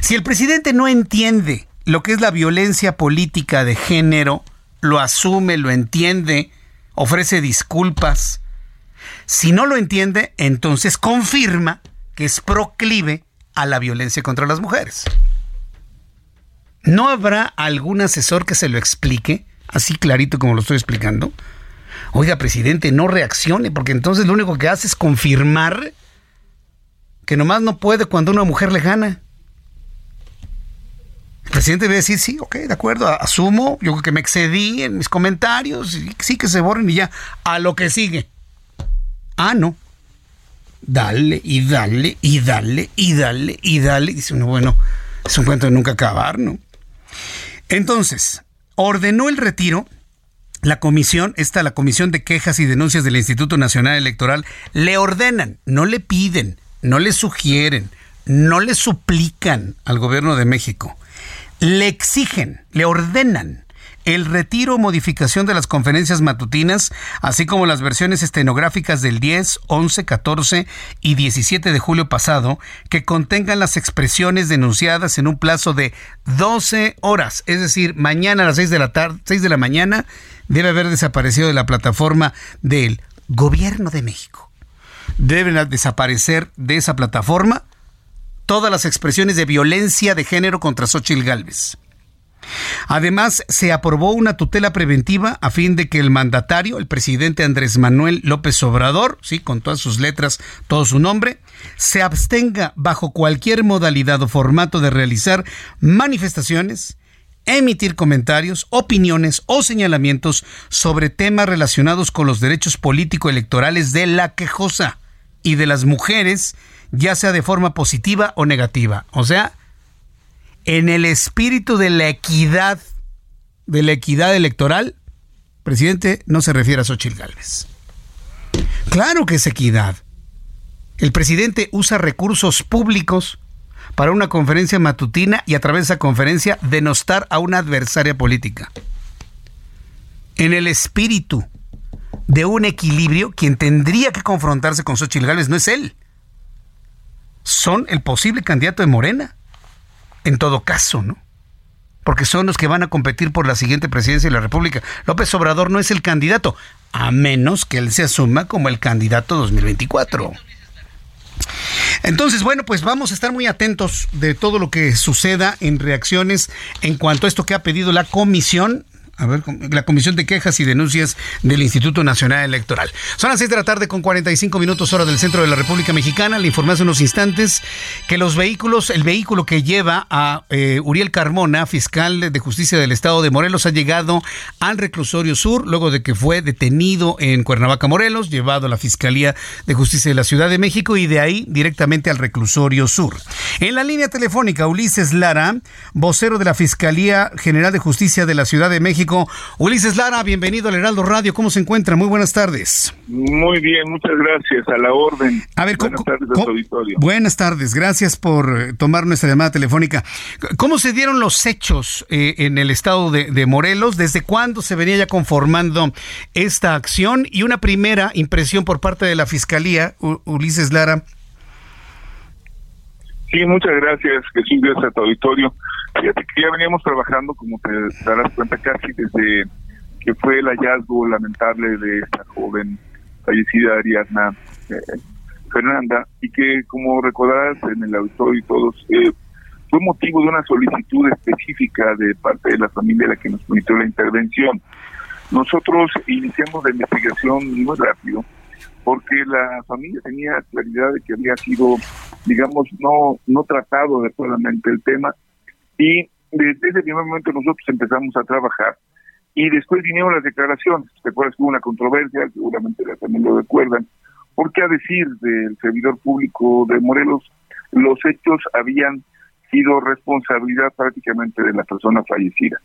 Si el presidente no entiende lo que es la violencia política de género, lo asume, lo entiende, ofrece disculpas. Si no lo entiende, entonces confirma que es proclive a la violencia contra las mujeres. ¿No habrá algún asesor que se lo explique, así clarito como lo estoy explicando? Oiga, presidente, no reaccione, porque entonces lo único que hace es confirmar que nomás no puede cuando una mujer le gana. El presidente debe decir, sí, ok, de acuerdo, asumo, yo creo que me excedí en mis comentarios, y sí que se borren y ya, a lo que sigue. Ah, no. Dale y dale y dale y dale y dale. Dice uno, bueno, es un cuento de nunca acabar, ¿no? Entonces, ordenó el retiro. La comisión, esta, la comisión de quejas y denuncias del Instituto Nacional Electoral, le ordenan, no le piden, no le sugieren, no le suplican al gobierno de México le exigen, le ordenan el retiro o modificación de las conferencias matutinas, así como las versiones estenográficas del 10, 11, 14 y 17 de julio pasado, que contengan las expresiones denunciadas en un plazo de 12 horas, es decir, mañana a las 6 de la tarde, 6 de la mañana, debe haber desaparecido de la plataforma del Gobierno de México. Deben desaparecer de esa plataforma todas las expresiones de violencia de género contra Xochitl Gálvez. Además, se aprobó una tutela preventiva a fin de que el mandatario, el presidente Andrés Manuel López Obrador, sí, con todas sus letras, todo su nombre, se abstenga bajo cualquier modalidad o formato de realizar manifestaciones, emitir comentarios, opiniones o señalamientos sobre temas relacionados con los derechos político-electorales de la quejosa y de las mujeres, ya sea de forma positiva o negativa. O sea, en el espíritu de la equidad, de la equidad electoral, presidente no se refiere a Xochitl Gálvez. Claro que es equidad. El presidente usa recursos públicos para una conferencia matutina y a través de esa conferencia denostar a una adversaria política. En el espíritu de un equilibrio, quien tendría que confrontarse con Xochitl Gálvez no es él. Son el posible candidato de Morena. En todo caso, ¿no? Porque son los que van a competir por la siguiente presidencia de la República. López Obrador no es el candidato, a menos que él se asuma como el candidato 2024. Entonces, bueno, pues vamos a estar muy atentos de todo lo que suceda en reacciones en cuanto a esto que ha pedido la comisión a ver, la Comisión de Quejas y Denuncias del Instituto Nacional Electoral. Son las 6 de la tarde con 45 minutos hora del centro de la República Mexicana. Le informé hace unos instantes que los vehículos, el vehículo que lleva a eh, Uriel Carmona, fiscal de justicia del Estado de Morelos, ha llegado al reclusorio sur luego de que fue detenido en Cuernavaca, Morelos, llevado a la Fiscalía de Justicia de la Ciudad de México y de ahí directamente al reclusorio sur. En la línea telefónica, Ulises Lara, vocero de la Fiscalía General de Justicia de la Ciudad de México, Ulises Lara, bienvenido al Heraldo Radio. ¿Cómo se encuentra? Muy buenas tardes. Muy bien, muchas gracias. A la orden. A ver, buenas tardes a auditorio. Buenas tardes, gracias por eh, tomar nuestra llamada telefónica. ¿Cómo se dieron los hechos eh, en el estado de, Morelos? ¿Desde cuándo se venía ya conformando esta acción? Y una primera impresión por parte de la Fiscalía, Ulises Lara. Sí, muchas gracias, Jesús, gracias a tu auditorio. Fíjate que ya veníamos trabajando, como te darás cuenta, casi desde que fue el hallazgo lamentable de esta joven fallecida Ariadna eh, Fernanda y que, como recordarás en el auditorio y todos, eh, fue motivo de una solicitud específica de parte de la familia la que nos permitió la intervención. Nosotros iniciamos la investigación muy rápido porque la familia tenía claridad de que había sido, digamos, no, no tratado adecuadamente el tema y desde ese primer momento nosotros empezamos a trabajar y después vinieron las declaraciones. ¿Te acuerdas que hubo una controversia? Seguramente también lo recuerdan. Porque a decir del servidor público de Morelos, los hechos habían sido responsabilidad prácticamente de la persona fallecida.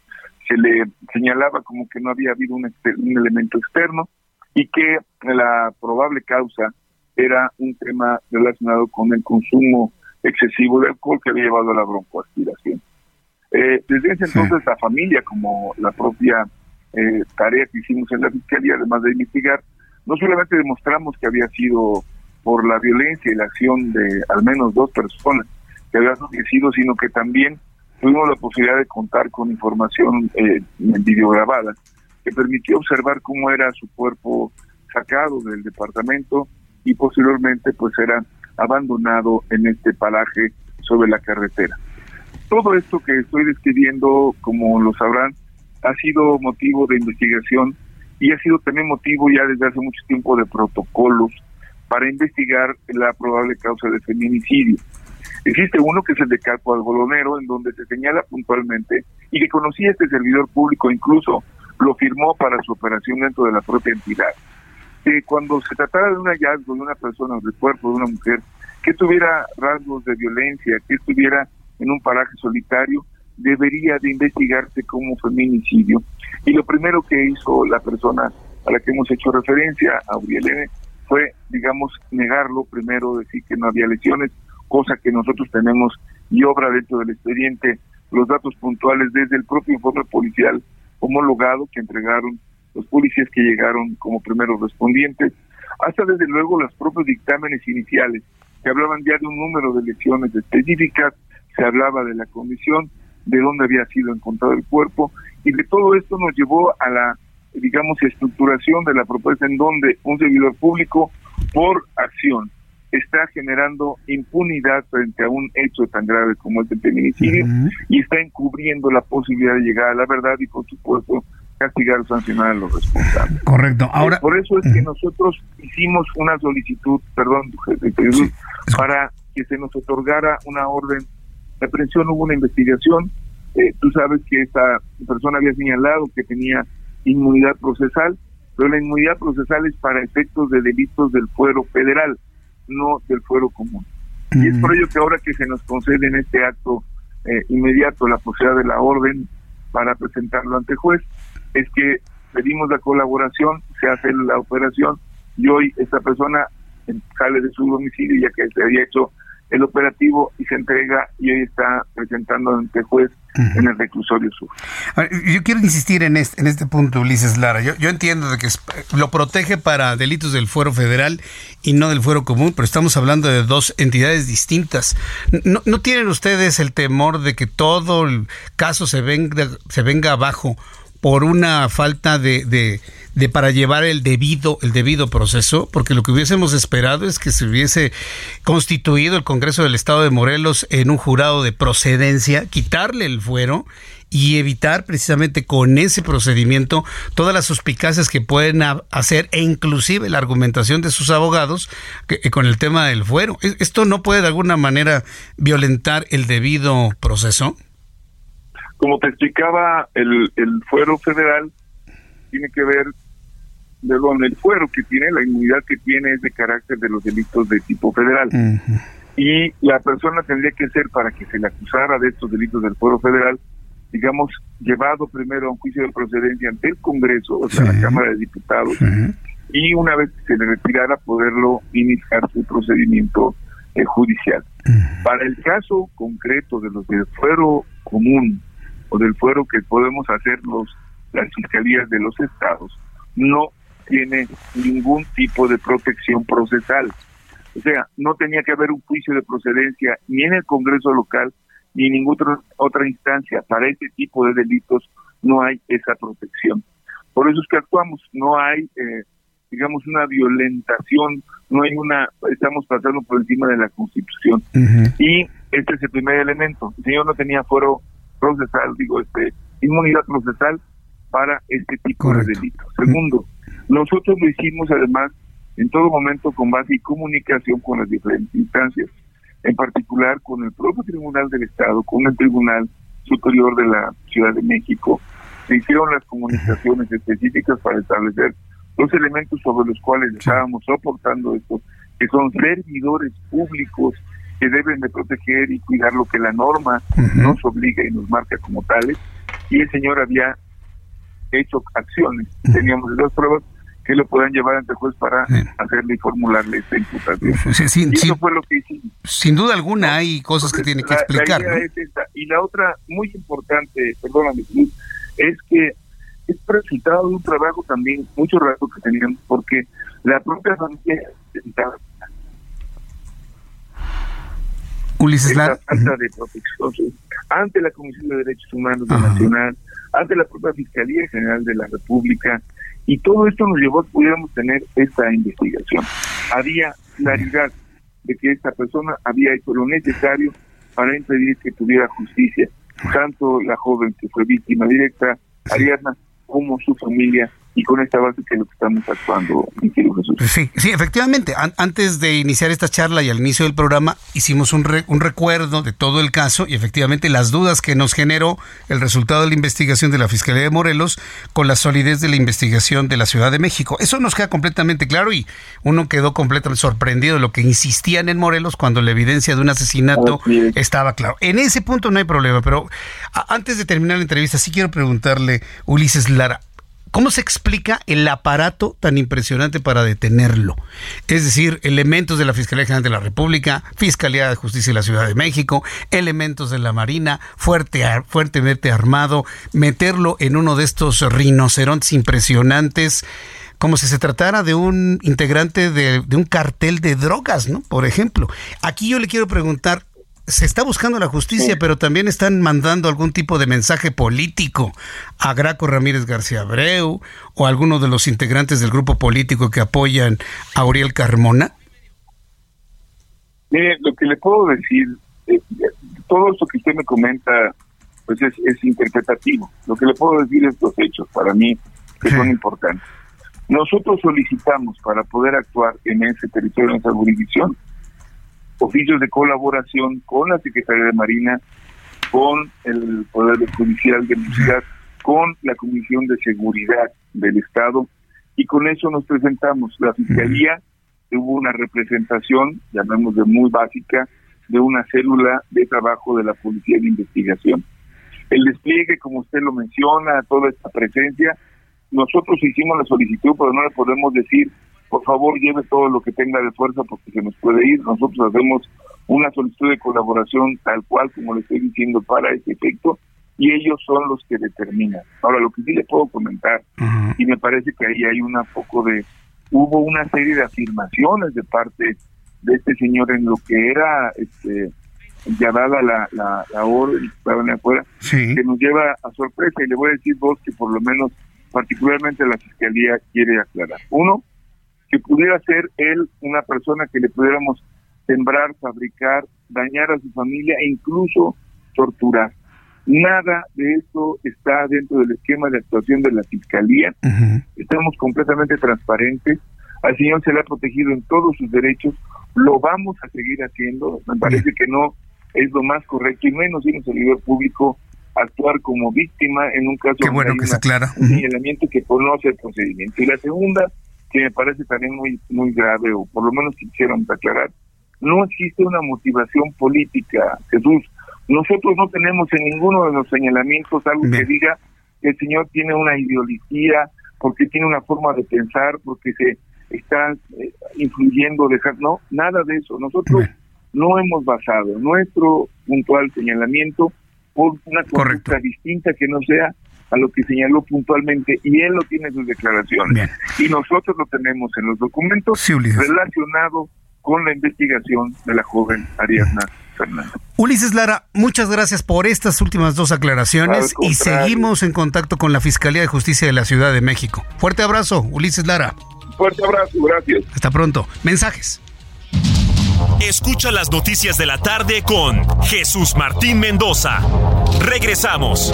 Se le señalaba como que no había habido un, un elemento externo y que la probable causa era un tema relacionado con el consumo excesivo de alcohol que había llevado a la broncoaspiración. Eh, desde ese entonces la familia, como la propia eh, tarea que hicimos en la Fiscalía, además de investigar, no solamente demostramos que había sido por la violencia y la acción de al menos dos personas que habían fallecido, sino que también tuvimos la posibilidad de contar con información eh, videograbada que permitió observar cómo era su cuerpo sacado del departamento y posteriormente pues era abandonado en este paraje sobre la carretera. Todo esto que estoy describiendo, como lo sabrán, ha sido motivo de investigación y ha sido también motivo ya desde hace mucho tiempo de protocolos para investigar la probable causa de feminicidio. Existe uno que es el de Capo Algodonero, en donde se señala puntualmente y que conocía este servidor público, incluso lo firmó para su operación dentro de la propia entidad. Que cuando se tratara de un hallazgo de una persona del cuerpo de una mujer que tuviera rasgos de violencia, que estuviera en un paraje solitario, debería de investigarse como feminicidio. Y lo primero que hizo la persona a la que hemos hecho referencia, a Uriel fue, digamos, negarlo, primero decir que no había lesiones, cosa que nosotros tenemos y obra dentro del expediente los datos puntuales desde el propio informe policial homologado que entregaron los policías que llegaron como primeros respondientes, hasta desde luego los propios dictámenes iniciales, que hablaban ya de un número de lesiones específicas, se hablaba de la condición, de dónde había sido encontrado el cuerpo, y de todo esto nos llevó a la, digamos, estructuración de la propuesta en donde un servidor público, por acción, está generando impunidad frente a un hecho tan grave como el del feminicidio y está encubriendo la posibilidad de llegar a la verdad y, por supuesto, castigar o sancionar a los responsables. Correcto. Ahora, por eso es que nosotros hicimos una solicitud, perdón, para que se nos otorgara una orden de aprehensión. Hubo una investigación. Eh, tú sabes que esta persona había señalado que tenía inmunidad procesal, pero la inmunidad procesal es para efectos de delitos del fuero federal, no del fuero común. Y es por ello que ahora que se nos concede en este acto eh, inmediato la posibilidad de la orden para presentarlo ante juez, es que pedimos la colaboración, se hace la operación y hoy esta persona sale de su domicilio ya que se había hecho el operativo y se entrega y hoy está presentando ante juez en el reclusorio sur. Yo quiero insistir en este, en este punto, Ulises Lara. Yo, yo entiendo de que lo protege para delitos del fuero federal y no del fuero común, pero estamos hablando de dos entidades distintas. ¿No, no tienen ustedes el temor de que todo el caso se venga, se venga abajo por una falta de, de, para llevar el debido el debido proceso porque lo que hubiésemos esperado es que se hubiese constituido el Congreso del Estado de Morelos en un jurado de procedencia quitarle el fuero y evitar precisamente con ese procedimiento todas las suspicacias que pueden hacer e inclusive la argumentación de sus abogados que, con el tema del fuero. ¿Esto no puede de alguna manera violentar el debido proceso? Como te explicaba, el, el fuero federal tiene que ver, perdón, el fuero que tiene, la inmunidad que tiene es de carácter de los delitos de tipo federal. Y la persona tendría que ser, para que se le acusara de estos delitos del fuero federal, digamos, llevado primero a un juicio de procedencia ante el Congreso, o sea, la Cámara de Diputados, y una vez que se le retirara, poderlo iniciar su procedimiento eh, judicial. Para el caso concreto de los del fuero común, o del fuero que podemos hacer los las fiscalías de los estados no tiene ningún tipo de protección procesal. O sea, no tenía que haber un juicio de procedencia ni en el Congreso local ni en ninguna otra instancia. Para ese tipo de delitos no hay esa protección. Por eso es que actuamos. No hay, eh, digamos, una violentación, no hay una, estamos pasando por encima de la Constitución. Y este es el primer elemento. El señor no tenía fuero procesal, digo, este, inmunidad procesal para este tipo de delitos. Segundo, nosotros lo hicimos además en todo momento con base y comunicación con las diferentes instancias, en particular con el propio Tribunal del Estado, con el Tribunal Superior de la Ciudad de México. Se hicieron las comunicaciones específicas para establecer los elementos sobre los cuales estábamos soportando esto, que son servidores públicos que deben de proteger y cuidar lo que la norma nos obliga y nos marca como tales. Y el señor había hecho acciones. Teníamos dos pruebas que lo puedan llevar ante juez para hacerle y formularle esta imputación. y eso fue lo que hicimos. Sin duda alguna hay cosas que tiene que explicar. Y la otra muy importante, perdóname, es que es resultado de un trabajo también, mucho rato que teníamos, porque la propia familia Ulises Lara. falta de protección ante la Comisión de Derechos Humanos de Nacional, ante la propia Fiscalía General de la República, y todo esto nos llevó a que pudiéramos tener esta investigación. Había claridad de que esta persona había hecho lo necesario para impedir que tuviera justicia, tanto la joven que fue víctima directa, Ariadna, como su familia y con esta base que es lo que estamos actuando, mi querido Jesús. Sí, sí, efectivamente. antes de iniciar esta charla y al inicio del programa, hicimos un, un recuerdo de todo el caso y efectivamente las dudas que nos generó el resultado de la investigación de la Fiscalía de Morelos con la solidez de la investigación de la Ciudad de México. Eso nos queda completamente claro y uno quedó completamente sorprendido de lo que insistían en Morelos cuando la evidencia de un asesinato estaba claro. En ese punto no hay problema, pero antes de terminar la entrevista, sí quiero preguntarle, Ulises Lara, ¿Cómo se explica el aparato tan impresionante para detenerlo? Es decir, elementos de la Fiscalía General de la República, Fiscalía de Justicia de la Ciudad de México, elementos de la Marina, fuerte, fuertemente armado, meterlo en uno de estos rinocerontes impresionantes, como si se tratara de un integrante de, de un cartel de drogas, ¿no? Por ejemplo. Aquí yo le quiero preguntar, se está buscando la justicia, pero también están mandando algún tipo de mensaje político a Graco Ramírez García Abreu o a alguno de los integrantes del grupo político que apoyan a Uriel Carmona. Mire, lo que le puedo decir, eh, todo esto que usted me comenta, pues es, es, interpretativo. Lo que le puedo decir es los hechos, para mí, que son importantes. Nosotros solicitamos para poder actuar en ese territorio, en esa jurisdicción, oficios de colaboración con la Secretaría de Marina, con el Poder Judicial de la Ciudad, con la Comisión de Seguridad del Estado, y con eso nos presentamos. La Fiscalía tuvo una representación, llamemos de muy básica, de una célula de trabajo de la Policía de Investigación. El despliegue, como usted lo menciona, toda esta presencia, nosotros hicimos la solicitud, pero no le podemos decir por favor lleve todo lo que tenga de fuerza porque se nos puede ir. Nosotros hacemos una solicitud de colaboración tal cual como le estoy diciendo para ese efecto y ellos son los que determinan. Ahora, lo que sí le puedo comentar, y me parece que ahí hay una poco de, hubo una serie de afirmaciones de parte de este señor en lo que era este ya dada la, la, la orden estaban afuera, que nos lleva a sorpresa y le voy a decir dos que por lo menos particularmente la Fiscalía quiere aclarar. Uno, que pudiera ser él una persona que le pudiéramos sembrar, fabricar, dañar a su familia e incluso torturar. Nada de eso está dentro del esquema de actuación de la Fiscalía. Estamos completamente transparentes. Al señor se le ha protegido en todos sus derechos. Lo vamos a seguir haciendo. Me parece que no es lo más correcto y menos en un servidor público actuar como víctima en un caso Qué bueno que se aclara. un señalamiento que conoce el procedimiento. Y la segunda, que me parece también muy muy grave, o por lo menos quisieron aclarar, no existe una motivación política, Jesús. Nosotros no tenemos en ninguno de los señalamientos algo que diga que el señor tiene una ideología, porque tiene una forma de pensar, porque se está eh, influyendo, dejar, no, nada de eso. Nosotros no hemos basado nuestro puntual señalamiento por una conducta distinta que no sea a lo que señaló puntualmente y él lo tiene en sus declaraciones. Y nosotros lo tenemos en los documentos relacionados con la investigación de la joven Ariadna Fernández. Ulises Lara, muchas gracias por estas últimas dos aclaraciones y seguimos en contacto con la Fiscalía de Justicia de la Ciudad de México. Fuerte abrazo, Ulises Lara. Fuerte abrazo, gracias. Hasta pronto. Mensajes. Escucha las noticias de la tarde con Jesús Martín Mendoza. Regresamos.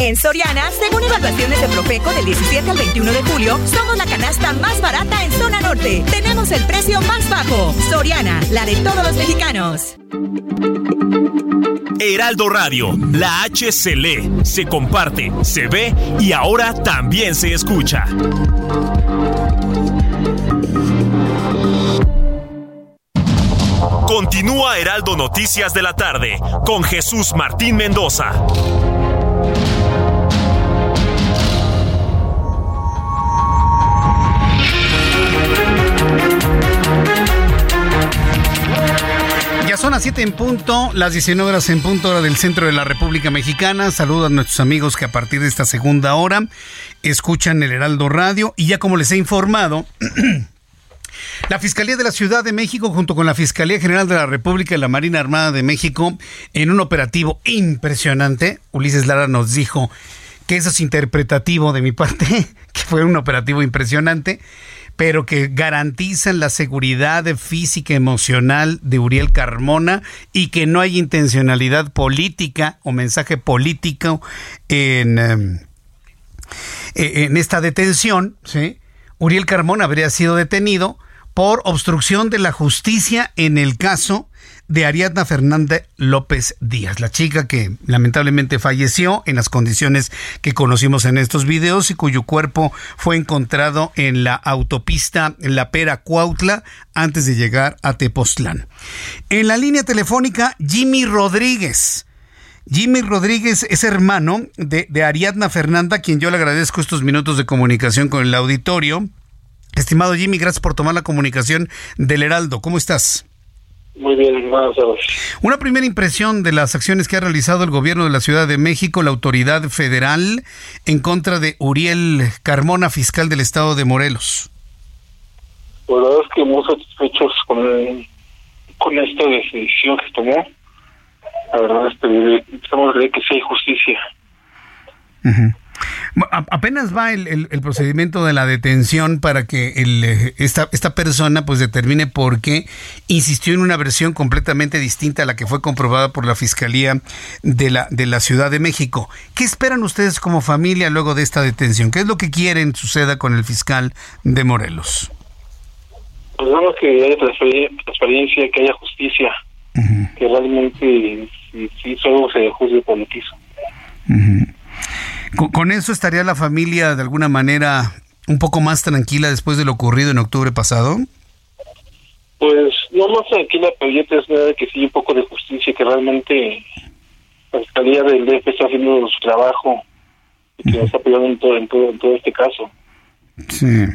En Soriana, según evaluaciones de Profeco del 17 al 21 de julio, somos la canasta más barata en zona norte. Tenemos el precio más bajo. Soriana, la de todos los mexicanos. Heraldo Radio, la H se lee, se comparte, se ve y ahora también se escucha. Continúa Heraldo Noticias de la tarde con Jesús Martín Mendoza. Son las 7 en punto, las 19 horas en punto hora del centro de la República Mexicana. Saludos a nuestros amigos que a partir de esta segunda hora escuchan el Heraldo Radio. Y ya como les he informado, La Fiscalía de la Ciudad de México, junto con la Fiscalía General de la República y la Marina Armada de México, en un operativo impresionante, Ulises Lara nos dijo que eso es interpretativo de mi parte, que fue un operativo impresionante, pero que garantizan la seguridad física emocional de Uriel Carmona y que no hay intencionalidad política o mensaje político en, em, e, en esta detención, ¿sí? Uriel Carmona habría sido detenido por obstrucción de la justicia en el caso de Ariadna Fernández López Díaz, la chica que lamentablemente falleció en las condiciones que conocimos en estos videos y cuyo cuerpo fue encontrado en la autopista La Pera Cuautla antes de llegar a Tepoztlán. En la línea telefónica, Jimmy Rodríguez. Jimmy Rodríguez es hermano de, de Ariadna Fernanda, quien yo le agradezco estos minutos de comunicación con el auditorio. Estimado Jimmy, gracias por tomar la comunicación del Heraldo. ¿Cómo estás? Muy bien, hermano. Una primera impresión de las acciones que ha realizado el gobierno de la Ciudad de México, la autoridad federal, en contra de Uriel Carmona, fiscal del estado de Morelos. Pues la verdad es que muy satisfechos con, con esta decisión que tomó. La verdad es que estamos de que sí hay justicia. Apenas va el, procedimiento de la detención para que el, eh, esta, esta persona pues determine por qué insistió en una versión completamente distinta a la que fue comprobada por la Fiscalía de la, de la Ciudad de México. ¿Qué esperan ustedes como familia luego de esta detención? ¿Qué es lo que quieren suceda con el fiscal de Morelos? Pues vamos que haya transparencia, que haya justicia, que realmente si, solo se juzgue por lo que hizo. ¿Con, eso estaría la familia de alguna manera un poco más tranquila después de lo ocurrido en octubre pasado? Pues no más tranquila, pero ya te nada que sí un poco de justicia, que realmente la Fiscalía del DF está haciendo su trabajo y que nos está apoyando en todo, en todo, en todo este caso. Sí.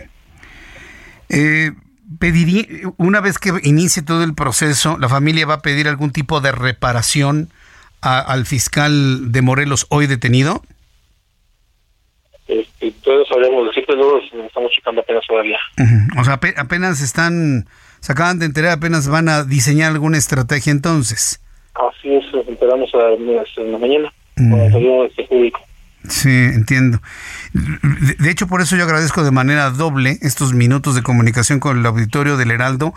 Eh, pediría, una vez que inicie todo el proceso, ¿la familia va a pedir algún tipo de reparación al fiscal de Morelos hoy detenido? Este, todos sabemos decir, pero estamos checando apenas todavía. O sea, apenas están, se acaban de enterar, apenas van a diseñar alguna estrategia entonces. Así es, nos enteramos a, en la mañana, cuando salió este público. Sí, entiendo. De hecho, por eso yo agradezco de manera doble estos minutos de comunicación con el auditorio del Heraldo,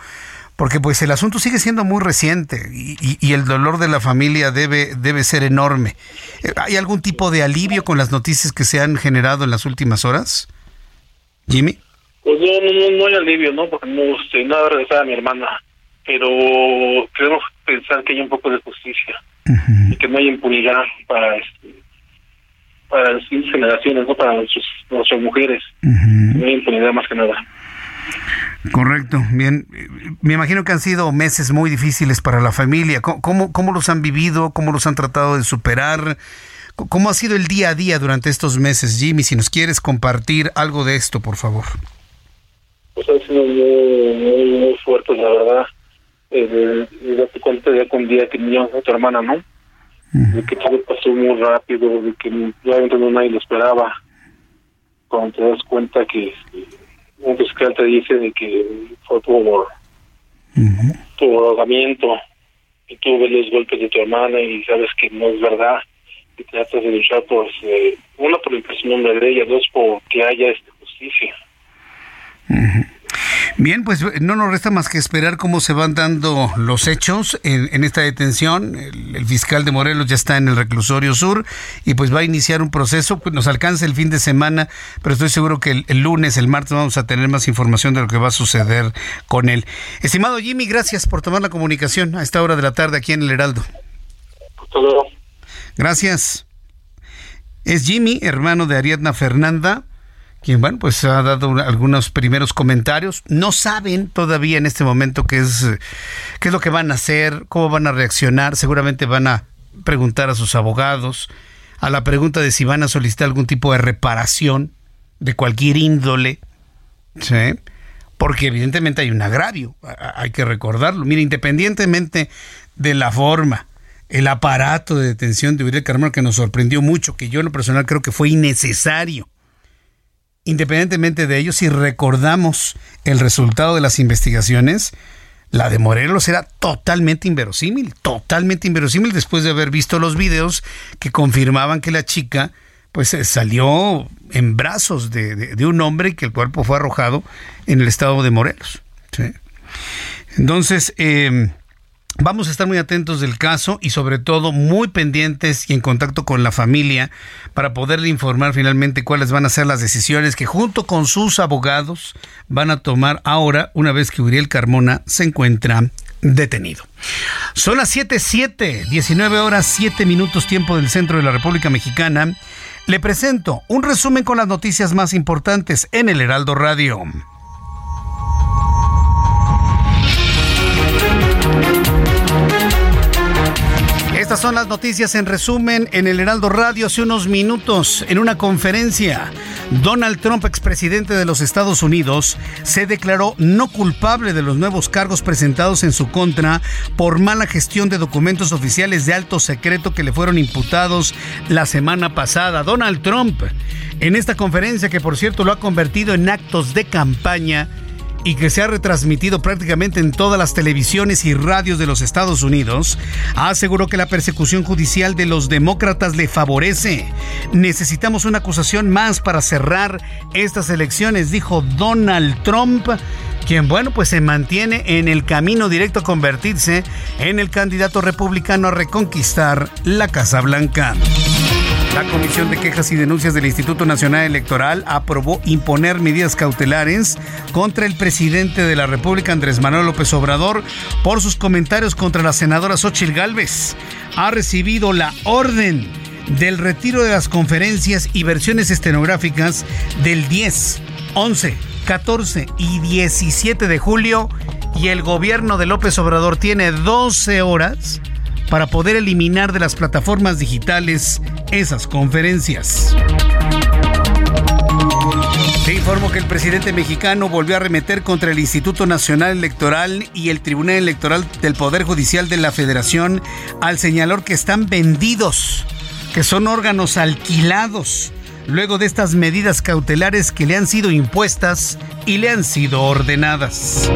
porque pues el asunto sigue siendo muy reciente y, el dolor de la familia debe, debe ser enorme. ¿Hay algún tipo de alivio con las noticias que se han generado en las últimas horas? Jimmy. Pues no, no, no hay alivio, ¿no? Porque no, este, nada regresar a mi hermana, pero queremos pensar que hay un poco de justicia y que no hay impunidad para este, para las generaciones, no para nuestras mujeres. No hay impunidad más que nada. Correcto, bien. Me imagino que han sido meses muy difíciles para la familia. ¿Cómo, cómo los han vivido? ¿Cómo los han tratado de superar? ¿Cómo ha sido el día a día durante estos meses, Jimmy? Si nos quieres compartir algo de esto, por favor. Pues ha sido muy, muy, fuerte, la verdad. Eh, date cuenta ya con día que teníamos a tu hermana, ¿no? De que todo pasó muy rápido, de que realmente no nadie lo esperaba. Cuando te das cuenta que un fiscal te dice de que fue por, tu ahogamiento y tú ves los golpes de tu hermana y sabes que no es verdad y tratas de luchar por, eh, uno, por la impresión de ella, dos, por que haya esta justicia. Bien, pues no nos resta más que esperar cómo se van dando los hechos en, esta detención. El, fiscal de Morelos ya está en el reclusorio sur y pues va a iniciar un proceso. Pues nos alcanza el fin de semana, pero estoy seguro que el, lunes, el martes vamos a tener más información de lo que va a suceder con él. Estimado Jimmy, gracias por tomar la comunicación a esta hora de la tarde aquí en el Heraldo. Gracias. Es Jimmy, hermano de Ariadna Fernanda quien, bueno, pues ha dado algunos primeros comentarios. No saben todavía en este momento qué es, qué es lo que van a hacer, cómo van a reaccionar. Seguramente van a preguntar a sus abogados a la pregunta de si van a solicitar algún tipo de reparación de cualquier índole. ¿sí? Porque evidentemente hay un agravio, hay que recordarlo. Mira, independientemente de la forma, el aparato de detención de Uriel Carmona que nos sorprendió mucho, que yo en lo personal creo que fue innecesario independientemente de ello, si recordamos el resultado de las investigaciones, la de Morelos era totalmente inverosímil, totalmente inverosímil después de haber visto los videos que confirmaban que la chica pues eh, salió en brazos de, un hombre y que el cuerpo fue arrojado en el estado de Morelos. Entonces, em, Vamos a estar muy atentos del caso y sobre todo muy pendientes y en contacto con la familia para poderle informar finalmente cuáles van a ser las decisiones que junto con sus abogados van a tomar ahora una vez que Uriel Carmona se encuentra detenido. Son las 7:7, 19 horas 7 minutos tiempo del centro de la República Mexicana. Le presento un resumen con las noticias más importantes en el Heraldo Radio. Estas son las noticias en resumen en el Heraldo Radio hace unos minutos en una conferencia. Donald Trump, expresidente de los Estados Unidos, se declaró no culpable de los nuevos cargos presentados en su contra por mala gestión de documentos oficiales de alto secreto que le fueron imputados la semana pasada. Donald Trump, en esta conferencia que por cierto lo ha convertido en actos de campaña, y que se ha retransmitido prácticamente en todas las televisiones y radios de los Estados Unidos, aseguró que la persecución judicial de los demócratas le favorece. Necesitamos una acusación más para cerrar estas elecciones, dijo Donald Trump quien, bueno, pues se mantiene en el camino directo a convertirse en el candidato republicano a reconquistar la Casa Blanca. La Comisión de Quejas y Denuncias del Instituto Nacional Electoral aprobó imponer medidas cautelares contra el presidente de la República, Andrés Manuel López Obrador, por sus comentarios contra la senadora Xochitl Gálvez. Ha recibido la orden del retiro de las conferencias y versiones estenográficas del 10, 11, 14 y 17 de julio y el gobierno de López Obrador tiene 12 horas para poder eliminar de las plataformas digitales esas conferencias. Te informo que el presidente mexicano volvió a remeter contra el Instituto Nacional Electoral y el Tribunal Electoral del Poder Judicial de la Federación al señalar que están vendidos, que son órganos alquilados, luego de estas medidas cautelares que le han sido impuestas y le han sido ordenadas.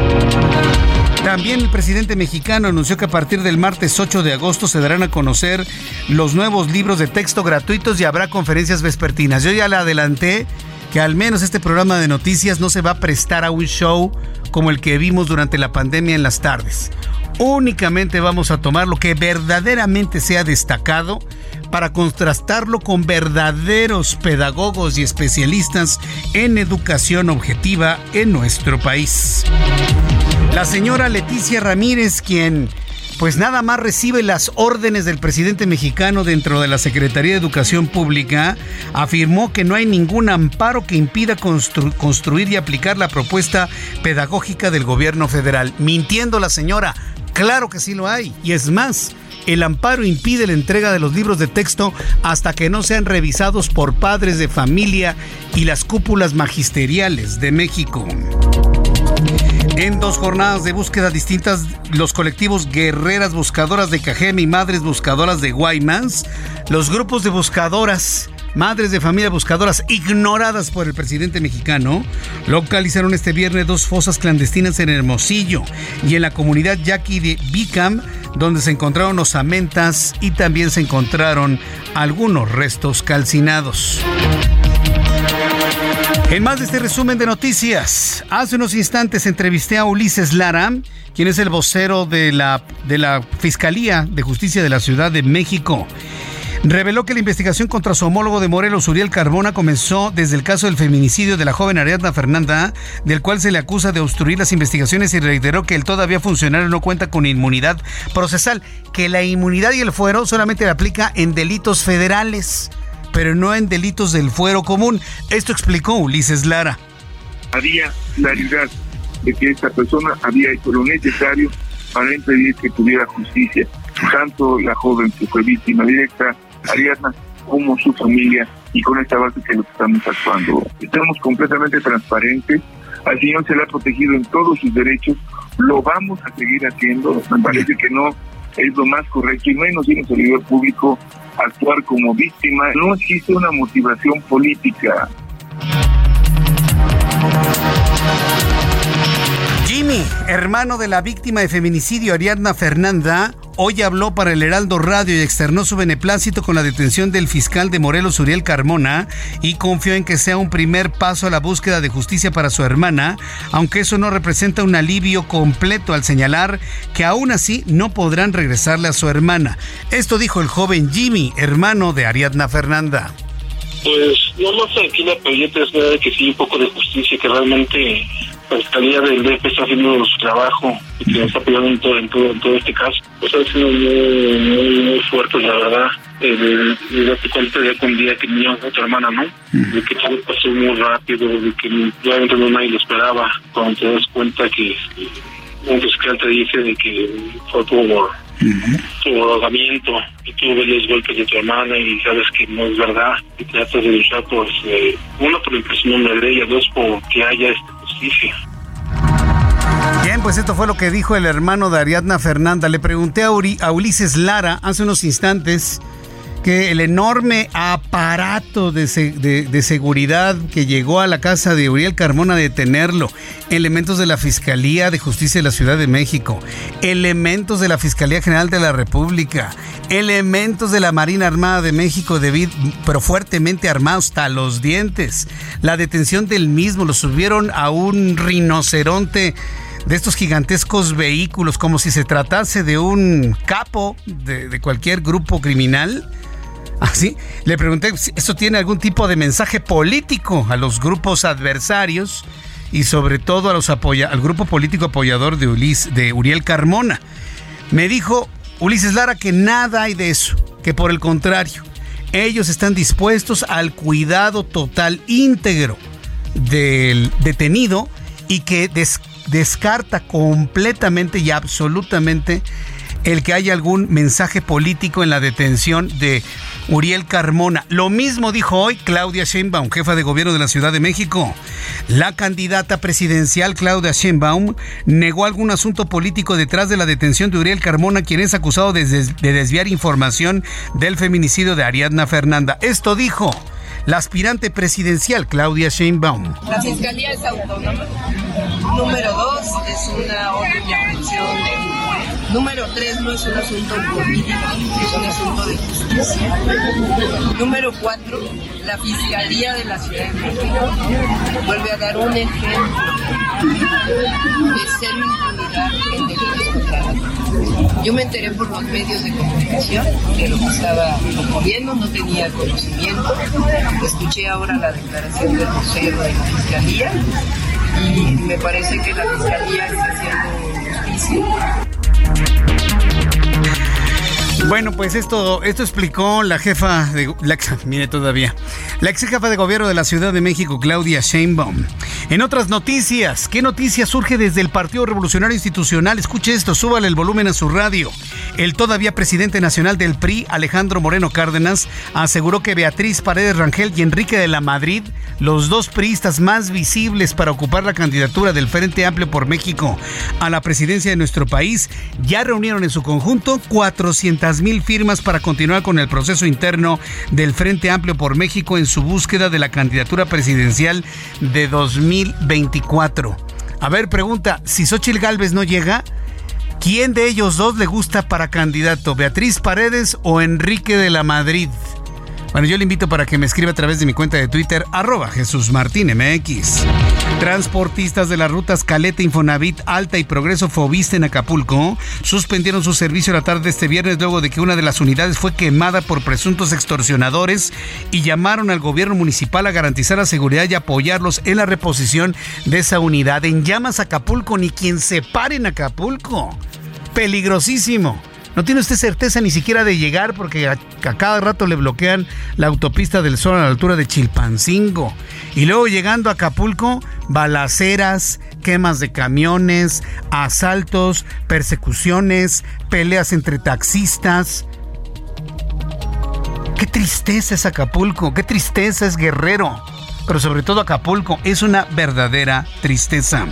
También el presidente mexicano anunció que a partir del martes 8 de agosto se darán a conocer los nuevos libros de texto gratuitos y habrá conferencias vespertinas. Yo ya le adelanté que al menos este programa de noticias no se va a prestar a un show como el que vimos durante la pandemia en las tardes. Únicamente vamos a tomar lo que verdaderamente sea destacado para contrastarlo con verdaderos pedagogos y especialistas en educación objetiva en nuestro país. La señora Leticia Ramírez, quien pues nada más recibe las órdenes del presidente mexicano dentro de la Secretaría de Educación Pública, afirmó que no hay ningún amparo que impida construir y aplicar la propuesta pedagógica del gobierno federal. Mintiendo la señora, claro que sí lo hay. Y es más, el amparo impide la entrega de los libros de texto hasta que no sean revisados por padres de familia y las cúpulas magisteriales de México. En dos jornadas de búsqueda distintas, los colectivos Guerreras Buscadoras de Cajeme y Madres Buscadoras de Guaymas, los grupos de buscadoras madres de familia buscadoras ignoradas por el presidente mexicano, localizaron este viernes dos fosas clandestinas en Hermosillo y en la comunidad Yaqui de Bicam, donde se encontraron osamentas y también se encontraron algunos restos calcinados. En más de este resumen de noticias, hace unos instantes entrevisté a Ulises Lara, quien es el vocero de la, de la Fiscalía de Justicia de la Ciudad de México. Reveló que la investigación contra su homólogo de Morelos, Uriel Carbona, comenzó desde el caso del feminicidio de la joven Ariadna Fernanda, del cual se le acusa de obstruir las investigaciones y reiteró que el todavía funcionario no cuenta con inmunidad procesal, que la inmunidad y el fuero solamente le aplica en delitos federales pero no en delitos del fuero común. Esto explicó Ulises Lara. Había claridad de que esta persona había hecho lo necesario para impedir que tuviera justicia. Tanto la joven que fue víctima directa, Ariadna, como su familia, y con esta base que lo estamos actuando. Estamos completamente transparentes, al señor se le ha protegido en todos sus derechos, lo vamos a seguir haciendo, me parece que no es lo más correcto y menos en un servidor público actuar como víctima. No existe una motivación política. Hermano de la víctima de feminicidio Ariadna Fernanda, hoy habló para el Heraldo Radio y externó su beneplácito con la detención del fiscal de Morelos, Uriel Carmona, y confió en que sea un primer paso a la búsqueda de justicia para su hermana, aunque eso no representa un alivio completo al señalar que aún así no podrán regresarle a su hermana. Esto dijo el joven Jimmy, hermano de Ariadna Fernanda. Pues no más tranquila, pero yo te que sí un poco de justicia, que realmente Fiscalía del DF está haciendo su trabajo y que está apoyando en todo, en todo, en todo este caso. Pues ha sido muy, muy, muy fuerte, la verdad. Eh, de, darte cuenta que un día que tenía otra hermana, ¿no? De que todo pasó muy rápido, de que realmente no nadie lo esperaba. Cuando te das cuenta que un fiscal te dice de que fue por tu ahogamiento y tú ves los golpes de tu hermana y sabes que no es verdad y tratas de luchar por, eh, uno, por el nombre de ella, dos, por que haya Bien, pues esto fue lo que dijo el hermano de Ariadna Fernanda. Le pregunté a, a Ulises Lara hace unos instantes que el enorme aparato de, seguridad que llegó a la casa de Uriel Carmona a detenerlo, elementos de la Fiscalía de Justicia de la Ciudad de México, elementos de la Fiscalía General de la República, elementos de la Marina Armada de México, pero fuertemente armados hasta los dientes. La detención del mismo lo subieron a un rinoceronte de estos gigantescos vehículos, como si se tratase de un capo de, de cualquier grupo criminal Así, ¿Ah, le pregunté si esto tiene algún tipo de mensaje político a los grupos adversarios y sobre todo a los apoya al grupo político apoyador de, Ulis, de Uriel Carmona. Me dijo Ulises Lara que nada hay de eso, que por el contrario, ellos están dispuestos al cuidado total íntegro del detenido y que descarta completamente y absolutamente el que haya algún mensaje político en la detención de Uriel Carmona. Lo mismo dijo hoy Claudia Sheinbaum, jefa de gobierno de la Ciudad de México. La candidata presidencial Claudia Sheinbaum negó algún asunto político detrás de la detención de Uriel Carmona, quien es acusado de, desviar información del feminicidio de Ariadna Fernanda. Esto dijo la aspirante presidencial Claudia Sheinbaum. La fiscalía es autónoma. Número dos, es una orden de de Número tres, no es un asunto político, es un asunto de justicia. Número cuatro, la Fiscalía de la Ciudad de México vuelve a dar un ejemplo de cero impunidad en delitos contra Yo me enteré por los medios de comunicación de lo que estaba ocurriendo, no tenía conocimiento. Escuché ahora la declaración del vocero de la Fiscalía y me parece que la Fiscalía está haciendo justicia Thank you. Bueno, pues esto, esto explicó la jefa de la, mire todavía, la ex jefa de gobierno de la Ciudad de México, Claudia Sheinbaum. En otras noticias, ¿qué noticia surge desde el Partido Revolucionario Institucional? Escuche esto, súbale el volumen a su radio. El todavía presidente nacional del PRI, Alejandro Moreno Cárdenas, aseguró que Beatriz Paredes Rangel y Enrique de la Madrid, los dos priistas más visibles para ocupar la candidatura del Frente Amplio por México a la presidencia de nuestro país, ya reunieron en su conjunto 400 mil firmas para continuar con el proceso interno del Frente Amplio por México en su búsqueda de la candidatura presidencial de 2024. A ver, pregunta, si Xochitl Gálvez no llega, ¿quién de ellos dos le gusta para candidato? ¿Beatriz Paredes o Enrique de la Madrid? Bueno, yo le invito para que me escriba a través de mi cuenta de Twitter, arroba Jesús Martín MX. Transportistas de las rutas Caleta, Infonavit, Alta y Progreso Fobiste en Acapulco suspendieron su servicio la tarde de este viernes luego de que una de las unidades fue quemada por presuntos extorsionadores y llamaron al gobierno municipal a garantizar la seguridad y apoyarlos en la reposición de esa unidad. En llamas Acapulco, ni quien se pare en Acapulco. Peligrosísimo. No tiene usted certeza ni siquiera de llegar porque a, cada rato le bloquean la autopista del Sol a la altura de Chilpancingo. Y luego llegando a Acapulco, balaceras, quemas de camiones, asaltos, persecuciones, peleas entre taxistas. Qué tristeza es Acapulco, qué tristeza es Guerrero, pero sobre todo Acapulco es una verdadera tristeza.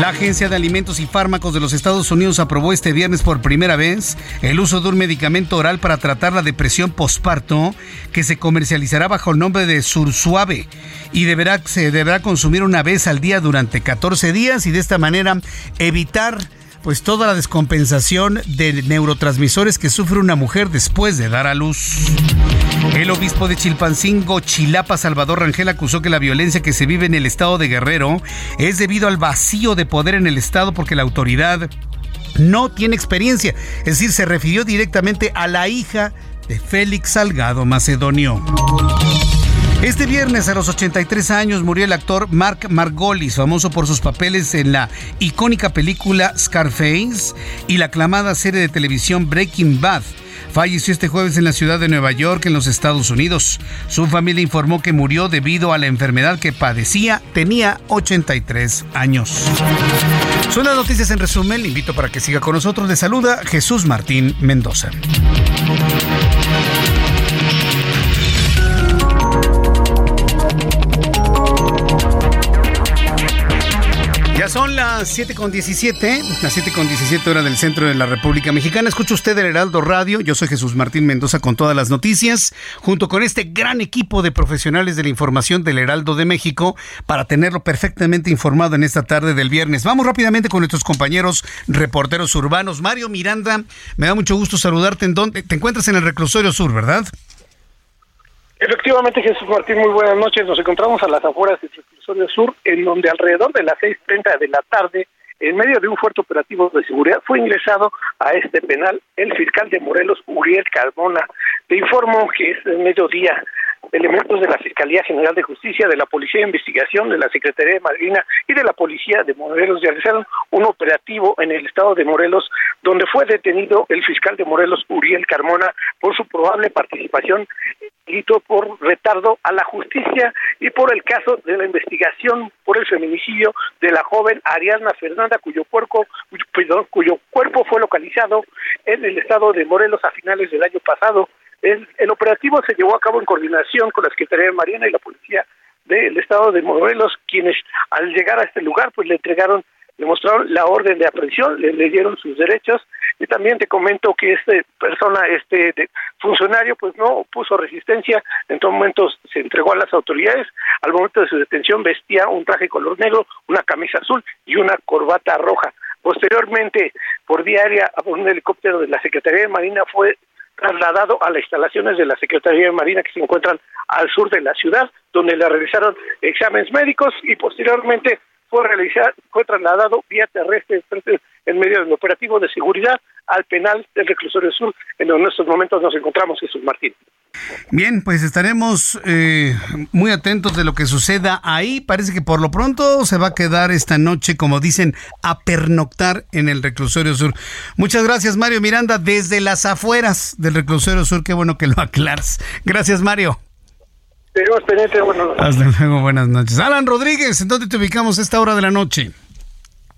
La Agencia de Alimentos y Fármacos de los Estados Unidos aprobó este viernes por primera vez el uso de un medicamento oral para tratar la depresión posparto que se comercializará bajo el nombre de Sursuave y deberá, se deberá consumir una vez al día durante 14 días y de esta manera evitar pues toda la descompensación de neurotransmisores que sufre una mujer después de dar a luz. El obispo de Chilpancingo, Chilapa, Salvador Rangel, acusó que la violencia que se vive en el estado de Guerrero es debido al vacío de poder en el estado porque la autoridad no tiene experiencia. Es decir, se refirió directamente a la hija de Félix Salgado Macedonio. Este viernes a los 83 años murió el actor Mark Margolis, famoso por sus papeles en la icónica película Scarface y la aclamada serie de televisión Breaking Bad. Falleció este jueves en la ciudad de Nueva York, en los Estados Unidos. Su familia informó que murió debido a la enfermedad que padecía. Tenía 83 años. Son las noticias en resumen. Le invito para que siga con nosotros. Le saluda Jesús Martín Mendoza. 7 con 17, las 7 con 17 hora del centro de la República Mexicana. Escucha usted el Heraldo Radio. Yo soy Jesús Martín Mendoza con todas las noticias, junto con este gran equipo de profesionales de la información del Heraldo de México, para tenerlo perfectamente informado en esta tarde del viernes. Vamos rápidamente con nuestros compañeros reporteros urbanos. Mario Miranda, me da mucho gusto saludarte. ¿En dónde? Te encuentras en el Reclusorio Sur, ¿verdad? Efectivamente, Jesús Martín, muy buenas noches. Nos encontramos a las afueras del Reclusorio Sur, en donde alrededor de las 6.30 de la tarde, en medio de un fuerte operativo de seguridad, fue ingresado a este penal el fiscal de Morelos, Uriel Carmona. Te informo que es mediodía elementos de la Fiscalía General de Justicia, de la Policía de Investigación, de la Secretaría de Marina y de la Policía de Morelos realizaron un operativo en el estado de Morelos donde fue detenido el fiscal de Morelos, Uriel Carmona, por su probable participación delito por retardo a la justicia y por el caso de la investigación por el feminicidio de la joven Ariadna Fernanda, cuyo cuerpo, cuyo, cuyo cuerpo fue localizado en el estado de Morelos a finales del año pasado. El, el, operativo se llevó a cabo en coordinación con la Secretaría de Marina y la Policía del Estado de Morelos, quienes al llegar a este lugar pues le entregaron, le mostraron la orden de aprehensión, le leyeron sus derechos. Y también te comento que este persona, este funcionario pues no puso resistencia, en todo momento se entregó a las autoridades, al momento de su detención vestía un traje color negro, una camisa azul y una corbata roja. Posteriormente, por aérea, a un helicóptero de la Secretaría de Marina fue trasladado a las instalaciones de la Secretaría de Marina que se encuentran al sur de la ciudad, donde le realizaron exámenes médicos y posteriormente fue realizar, fue trasladado vía terrestre en medio del operativo de seguridad al penal del reclusorio sur, en donde en estos momentos nos encontramos, Jesús Martín. Bien, pues estaremos eh, muy atentos de lo que suceda ahí. Parece que por lo pronto se va a quedar esta noche, como dicen, a pernoctar en el reclusorio sur. Muchas gracias, Mario Miranda, desde las afueras del reclusorio sur. Qué bueno que lo aclaras. Gracias, Mario. Buenas noches. Hasta luego, buenas noches. Alan Rodríguez, ¿en dónde te ubicamos a esta hora de la noche?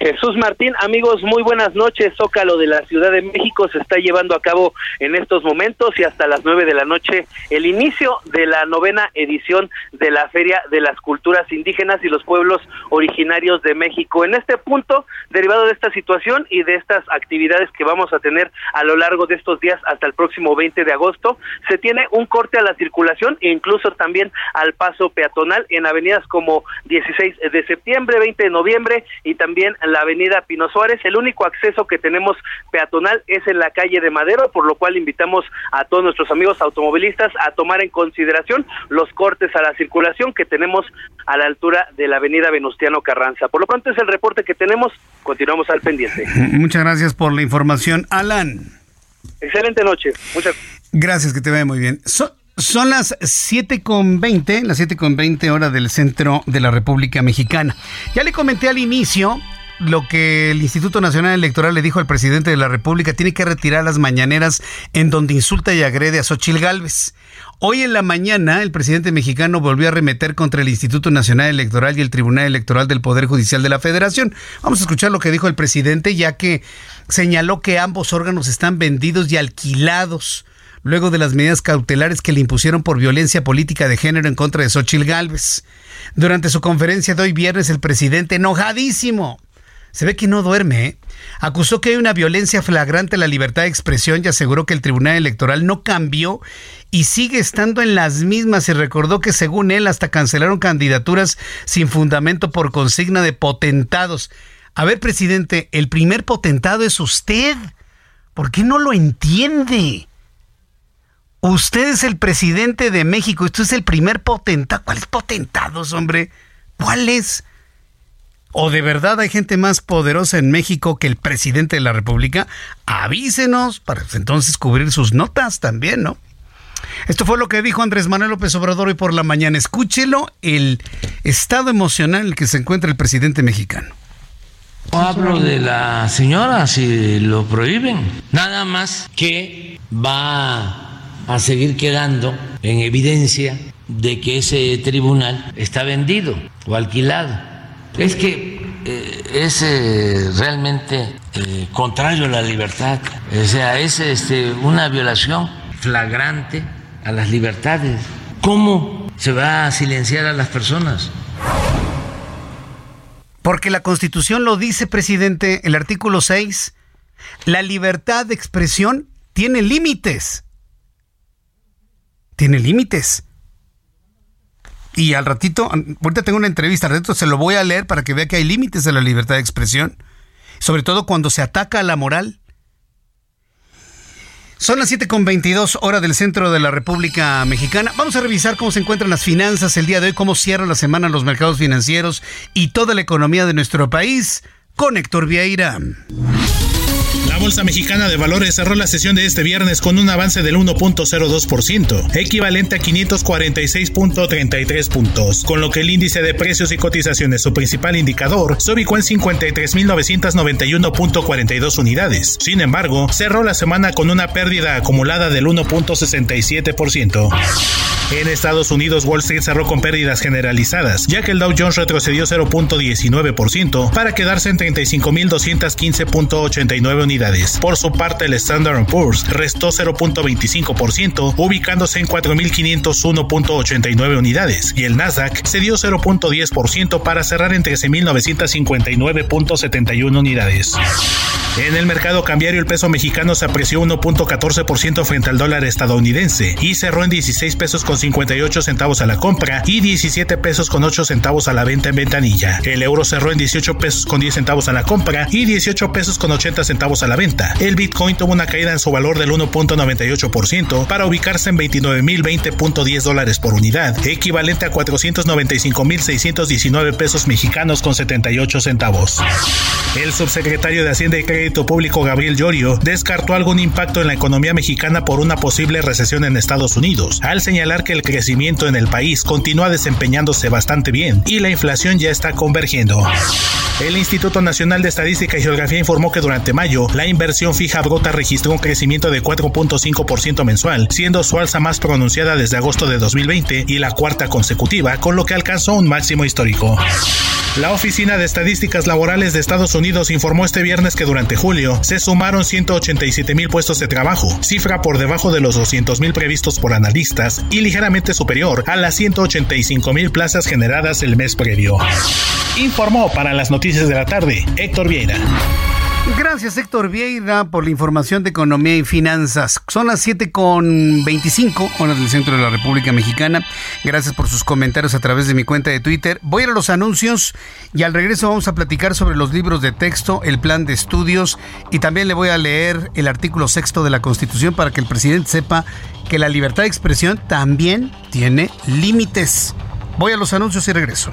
Jesús Martín, amigos, muy buenas noches. Zócalo de la Ciudad de México se está llevando a cabo en estos momentos y hasta las nueve de la noche el inicio de la novena edición de la Feria de las Culturas Indígenas y los Pueblos Originarios de México. En este punto, derivado de esta situación y de estas actividades que vamos a tener a lo largo de estos días hasta el próximo 20 de agosto, se tiene un corte a la circulación e incluso también al paso peatonal en avenidas como 16 de septiembre, 20 de noviembre y también la avenida Pino Suárez. El único acceso que tenemos peatonal es en la calle de Madero, por lo cual invitamos a todos nuestros amigos automovilistas a tomar en consideración los cortes a la circulación que tenemos a la altura de la avenida Venustiano Carranza. Por lo pronto es el reporte que tenemos, continuamos al pendiente. Muchas gracias por la información, Alan. Excelente noche. Muchas gracias, que te vaya muy bien. So son las 7.20, las 7.20 horas del centro de la República Mexicana. Ya le comenté al inicio lo que el Instituto Nacional Electoral le dijo al presidente de la República, tiene que retirar las mañaneras en donde insulta y agrede a Xochil Gálvez. Hoy en la mañana, el presidente mexicano volvió a remeter contra el Instituto Nacional Electoral y el Tribunal Electoral del Poder Judicial de la Federación. Vamos a escuchar lo que dijo el presidente, ya que señaló que ambos órganos están vendidos y alquilados luego de las medidas cautelares que le impusieron por violencia política de género en contra de Xochil Gálvez. Durante su conferencia de hoy viernes, el presidente, enojadísimo, Se ve que no duerme. ¿eh? Acusó que hay una violencia flagrante a la libertad de expresión y aseguró que el Tribunal Electoral no cambió y sigue estando en las mismas y recordó que según él hasta cancelaron candidaturas sin fundamento por consigna de potentados. A ver, presidente, el primer potentado es usted. ¿Por qué no lo entiende? Usted es el presidente de México, usted es el primer potentado. ¿Cuáles potentados, hombre? ¿Cuáles? ¿O de verdad hay gente más poderosa en México que el presidente de la República? Avísenos para entonces cubrir sus notas también, ¿no? Esto fue lo que dijo Andrés Manuel López Obrador hoy por la mañana. Escúchelo, el estado emocional en el que se encuentra el presidente mexicano. No hablo de la señora si lo prohíben. Nada más que va a seguir quedando en evidencia de que ese tribunal está vendido o alquilado. Es que eh, es eh, realmente eh, contrario a la libertad. O sea, es este, una violación flagrante a las libertades. ¿Cómo se va a silenciar a las personas? Porque la Constitución lo dice, presidente, el artículo 6. La libertad de expresión tiene límites. Tiene límites. Y al ratito, ahorita tengo una entrevista, al ratito se lo voy a leer para que vea que hay límites a la libertad de expresión. Sobre todo cuando se ataca a la moral. Son las 7.22 hora del centro de la República Mexicana. Vamos a revisar cómo se encuentran las finanzas el día de hoy, cómo cierra la semana los mercados financieros y toda la economía de nuestro país con Héctor Vieira. Bolsa Mexicana de Valores cerró la sesión de este viernes con un avance del 1.02%, equivalente a 546.33 puntos, con lo que el índice de precios y cotizaciones, su principal indicador, se ubicó en 53.991.42 unidades. Sin embargo, cerró la semana con una pérdida acumulada del 1.67%. En Estados Unidos, Wall Street cerró con pérdidas generalizadas, ya que el Dow Jones retrocedió 0.19% para quedarse en 35.215.89 unidades por su parte, el Standard Poor's restó 0.25%, ubicándose en 4.501.89 unidades, y el Nasdaq cedió 0.10% para cerrar en 13.959.71 unidades. En el mercado cambiario, el peso mexicano se apreció 1.14% frente al dólar estadounidense y cerró en 16 pesos con 58 centavos a la compra y 17 pesos con 8 centavos a la venta en ventanilla. El euro cerró en 18 pesos con 10 centavos a la compra y 18 pesos con 80 centavos a la venta. El Bitcoin tuvo una caída en su valor del 1.98% para ubicarse en 29.020.10 dólares por unidad, equivalente a 495.619 pesos mexicanos con 78 centavos. El subsecretario de Hacienda y Crédito Público Gabriel Llorio descartó algún impacto en la economía mexicana por una posible recesión en Estados Unidos, al señalar que el crecimiento en el país continúa desempeñándose bastante bien y la inflación ya está convergiendo. El Instituto Nacional de Estadística y Geografía informó que durante mayo la inversión fija brota registró un crecimiento de 4.5% mensual, siendo su alza más pronunciada desde agosto de 2020 y la cuarta consecutiva, con lo que alcanzó un máximo histórico. La Oficina de Estadísticas Laborales de Estados Unidos informó este viernes que durante julio se sumaron 187 mil puestos de trabajo, cifra por debajo de los 200 mil previstos por analistas y ligeramente superior a las 185 mil plazas generadas el mes previo. Informó para las noticias de la tarde Héctor Vieira. Gracias Héctor Vieira por la información de economía y finanzas. Son las 7 con 25 horas del centro de la República Mexicana. Gracias por sus comentarios a través de mi cuenta de Twitter. Voy a los anuncios y al regreso vamos a platicar sobre los libros de texto, el plan de estudios y también le voy a leer el artículo sexto de la Constitución para que el presidente sepa que la libertad de expresión también tiene límites. Voy a los anuncios y regreso.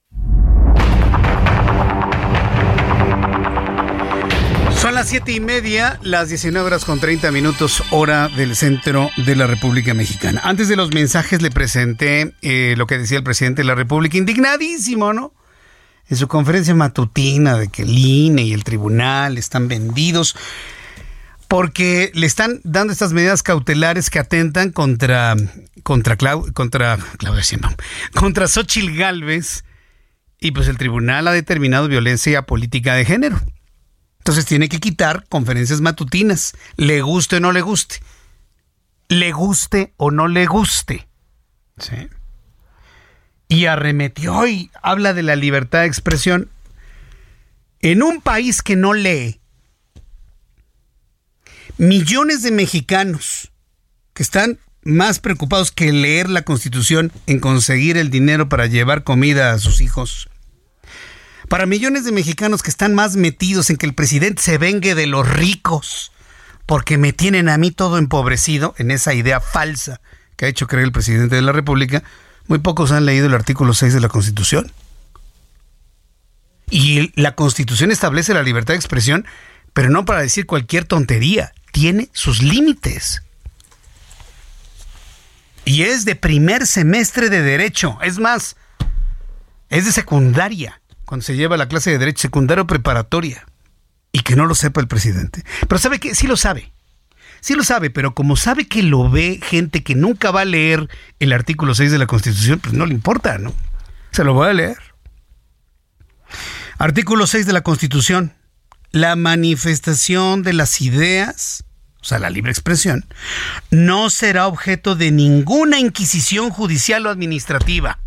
Las siete y media, las 19 horas con 30 minutos, hora del centro de la República Mexicana. Antes de los mensajes le presenté eh, lo que decía el presidente de la República, indignadísimo, ¿no? En su conferencia matutina de que el INE y el tribunal están vendidos porque le están dando estas medidas cautelares que atentan contra contra contra Claudia contra Xochitl Galvez y pues el tribunal ha determinado violencia política de género. Entonces tiene que quitar conferencias matutinas, le guste o no le guste. Le guste o no le guste. ¿Sí? Y arremetió y habla de la libertad de expresión. En un país que no lee, millones de mexicanos que están más preocupados que leer la constitución en conseguir el dinero para llevar comida a sus hijos, para millones de mexicanos que están más metidos en que el presidente se vengue de los ricos, porque me tienen a mí todo empobrecido en esa idea falsa que ha hecho creer el presidente de la República, muy pocos han leído el artículo 6 de la Constitución. Y la Constitución establece la libertad de expresión, pero no para decir cualquier tontería, tiene sus límites. Y es de primer semestre de derecho, es más, es de secundaria cuando se lleva la clase de derecho secundario preparatoria y que no lo sepa el presidente. Pero sabe que sí lo sabe. Sí lo sabe, pero como sabe que lo ve gente que nunca va a leer el artículo 6 de la Constitución, pues no le importa, ¿no? Se lo voy a leer. Artículo 6 de la Constitución. La manifestación de las ideas, o sea, la libre expresión, no será objeto de ninguna inquisición judicial o administrativa,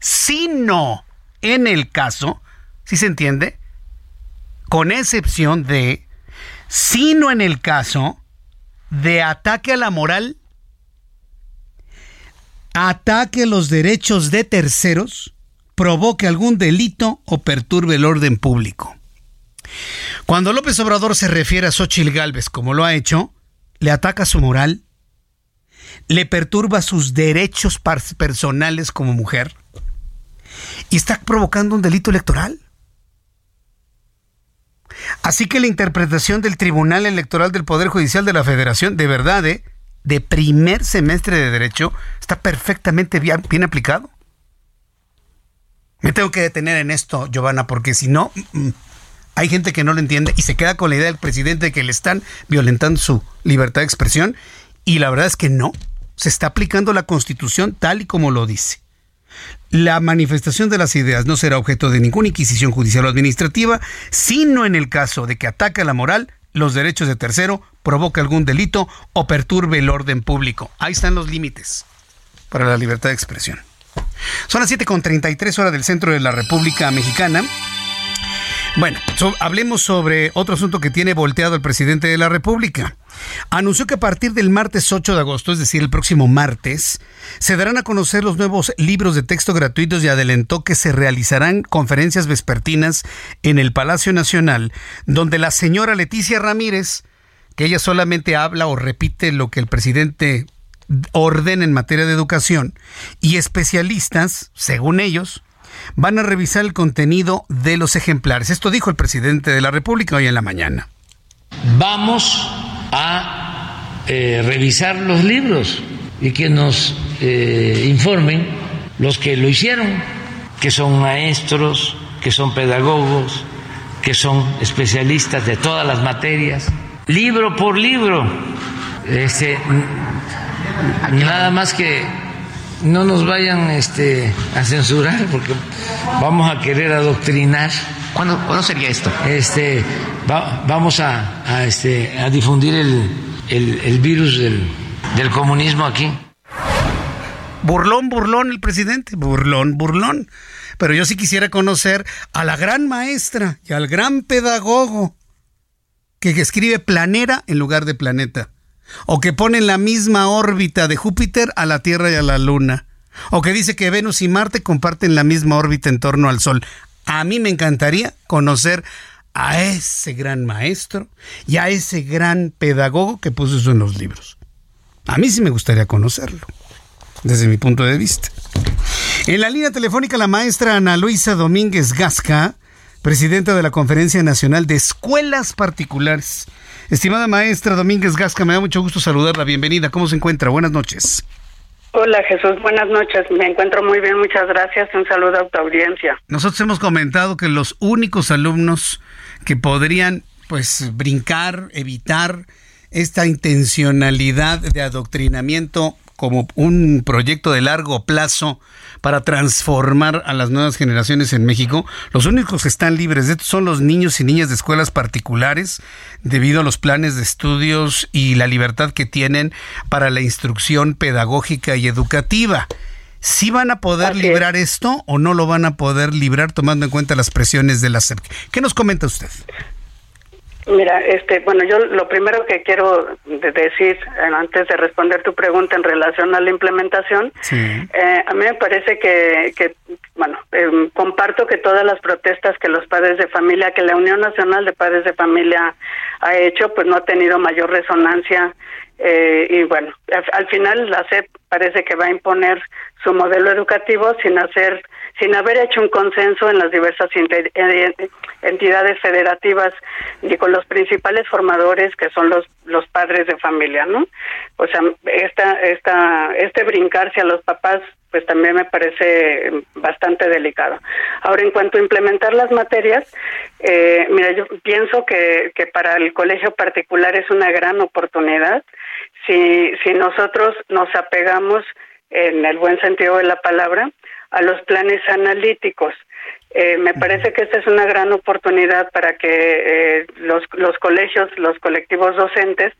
sino en el caso, si se entiende, con excepción de, sino en el caso de ataque a la moral, ataque a los derechos de terceros, provoque algún delito o perturbe el orden público. Cuando López Obrador se refiere a Xochitl Gálvez como lo ha hecho, le ataca su moral, le perturba sus derechos personales como mujer, y está provocando un delito electoral. Así que la interpretación del Tribunal Electoral del Poder Judicial de la Federación, de verdad, ¿eh? de primer semestre de derecho, está perfectamente bien, bien, aplicado. Me tengo que detener en esto, Giovanna, porque si no, mm, mm, hay gente que no lo entiende y se queda con la idea del presidente de que le están violentando su libertad de expresión. Y la verdad es que no, se está aplicando la constitución tal y como lo dice. La manifestación de las ideas no será objeto de ninguna inquisición judicial o administrativa, sino en el caso de que ataque la moral, los derechos de tercero, provoque algún delito o perturbe el orden público. Ahí están los límites para la libertad de expresión. Son las 7.33 horas del centro de la República Mexicana. Bueno, hablemos sobre otro asunto que tiene volteado el presidente de la República. Anunció que a partir del martes 8 de agosto, es decir, el próximo martes, se darán a conocer los nuevos libros de texto gratuitos y adelantó que se realizarán conferencias vespertinas en el Palacio Nacional, donde la señora Leticia Ramírez, que ella solamente habla o repite lo que el presidente ordena en materia de educación, y especialistas, según ellos, van a revisar el contenido de los ejemplares. Esto dijo el presidente de la República hoy en la mañana. Vamos a eh, revisar los libros y que nos eh, informen los que lo hicieron, que son maestros, que son pedagogos, que son especialistas de todas las materias, libro por libro. Este, nada más que no nos vayan este, a censurar porque vamos a querer adoctrinar. ¿Cuándo, sería esto? Este, vamos a, este, a difundir el, el, virus del, del comunismo aquí. Burlón, burlón el presidente, burlón, burlón. Pero yo sí quisiera conocer a la gran maestra y al gran pedagogo que escribe planera en lugar de planeta. O que pone la misma órbita de Júpiter a la Tierra y a la Luna, o que dice que Venus y Marte comparten la misma órbita en torno al Sol. A mí me encantaría conocer a ese gran maestro y a ese gran pedagogo que puso eso en los libros. A mí sí me gustaría conocerlo, desde mi punto de vista. En la línea telefónica la maestra Ana Luisa Domínguez Gasca, presidenta de la Conferencia Nacional de Escuelas Particulares. Estimada maestra Domínguez Gasca, me da mucho gusto saludarla. Bienvenida. ¿Cómo se encuentra? Buenas noches. Hola Jesús, buenas noches. Me encuentro muy bien, muchas gracias. Un saludo a tu audiencia. Nosotros hemos comentado que los únicos alumnos que podrían pues brincar, evitar esta intencionalidad de adoctrinamiento como un proyecto de largo plazo para transformar a las nuevas generaciones en México, los únicos que están libres de esto son los niños y niñas de escuelas particulares debido a los planes de estudios y la libertad que tienen para la instrucción pedagógica y educativa. ¿Sí van a poder librar esto o no lo van a poder librar tomando en cuenta las presiones de la SEP? ¿Qué nos comenta usted? Mira, este, bueno, yo lo primero que quiero decir eh, antes de responder tu pregunta en relación a la implementación, eh, a mí me parece que, que bueno, em, comparto que todas las protestas que los padres de familia, que la Unión Nacional de Padres de Familia ha hecho, pues no ha tenido mayor resonancia eh, y bueno, al, final la SEP parece que va a imponer su modelo educativo sin hacer sin haber hecho un consenso en las diversas entidades federativas y con los principales formadores que son los los padres de familia, ¿no? O sea, esta esta este brincarse a los papás pues también me parece bastante delicado. Ahora, en cuanto a implementar las materias, eh, mira, yo pienso que, que para el colegio particular es una gran oportunidad si, si nosotros nos apegamos en el buen sentido de la palabra, a los planes analíticos. Eh, me parece que esta es una gran oportunidad para que eh, los, los colegios, los colectivos docentes,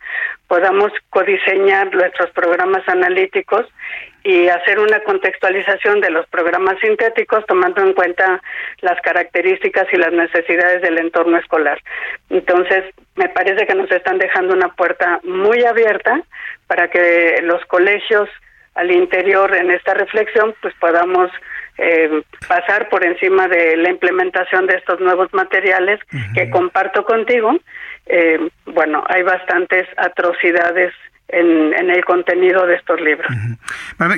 podamos codiseñar nuestros programas analíticos y hacer una contextualización de los programas sintéticos tomando en cuenta las características y las necesidades del entorno escolar. Entonces, me parece que nos están dejando una puerta muy abierta para que los colegios al interior en esta reflexión pues podamos eh, pasar por encima de la implementación de estos nuevos materiales que comparto contigo. Eh, bueno, hay bastantes atrocidades en, el contenido de estos libros.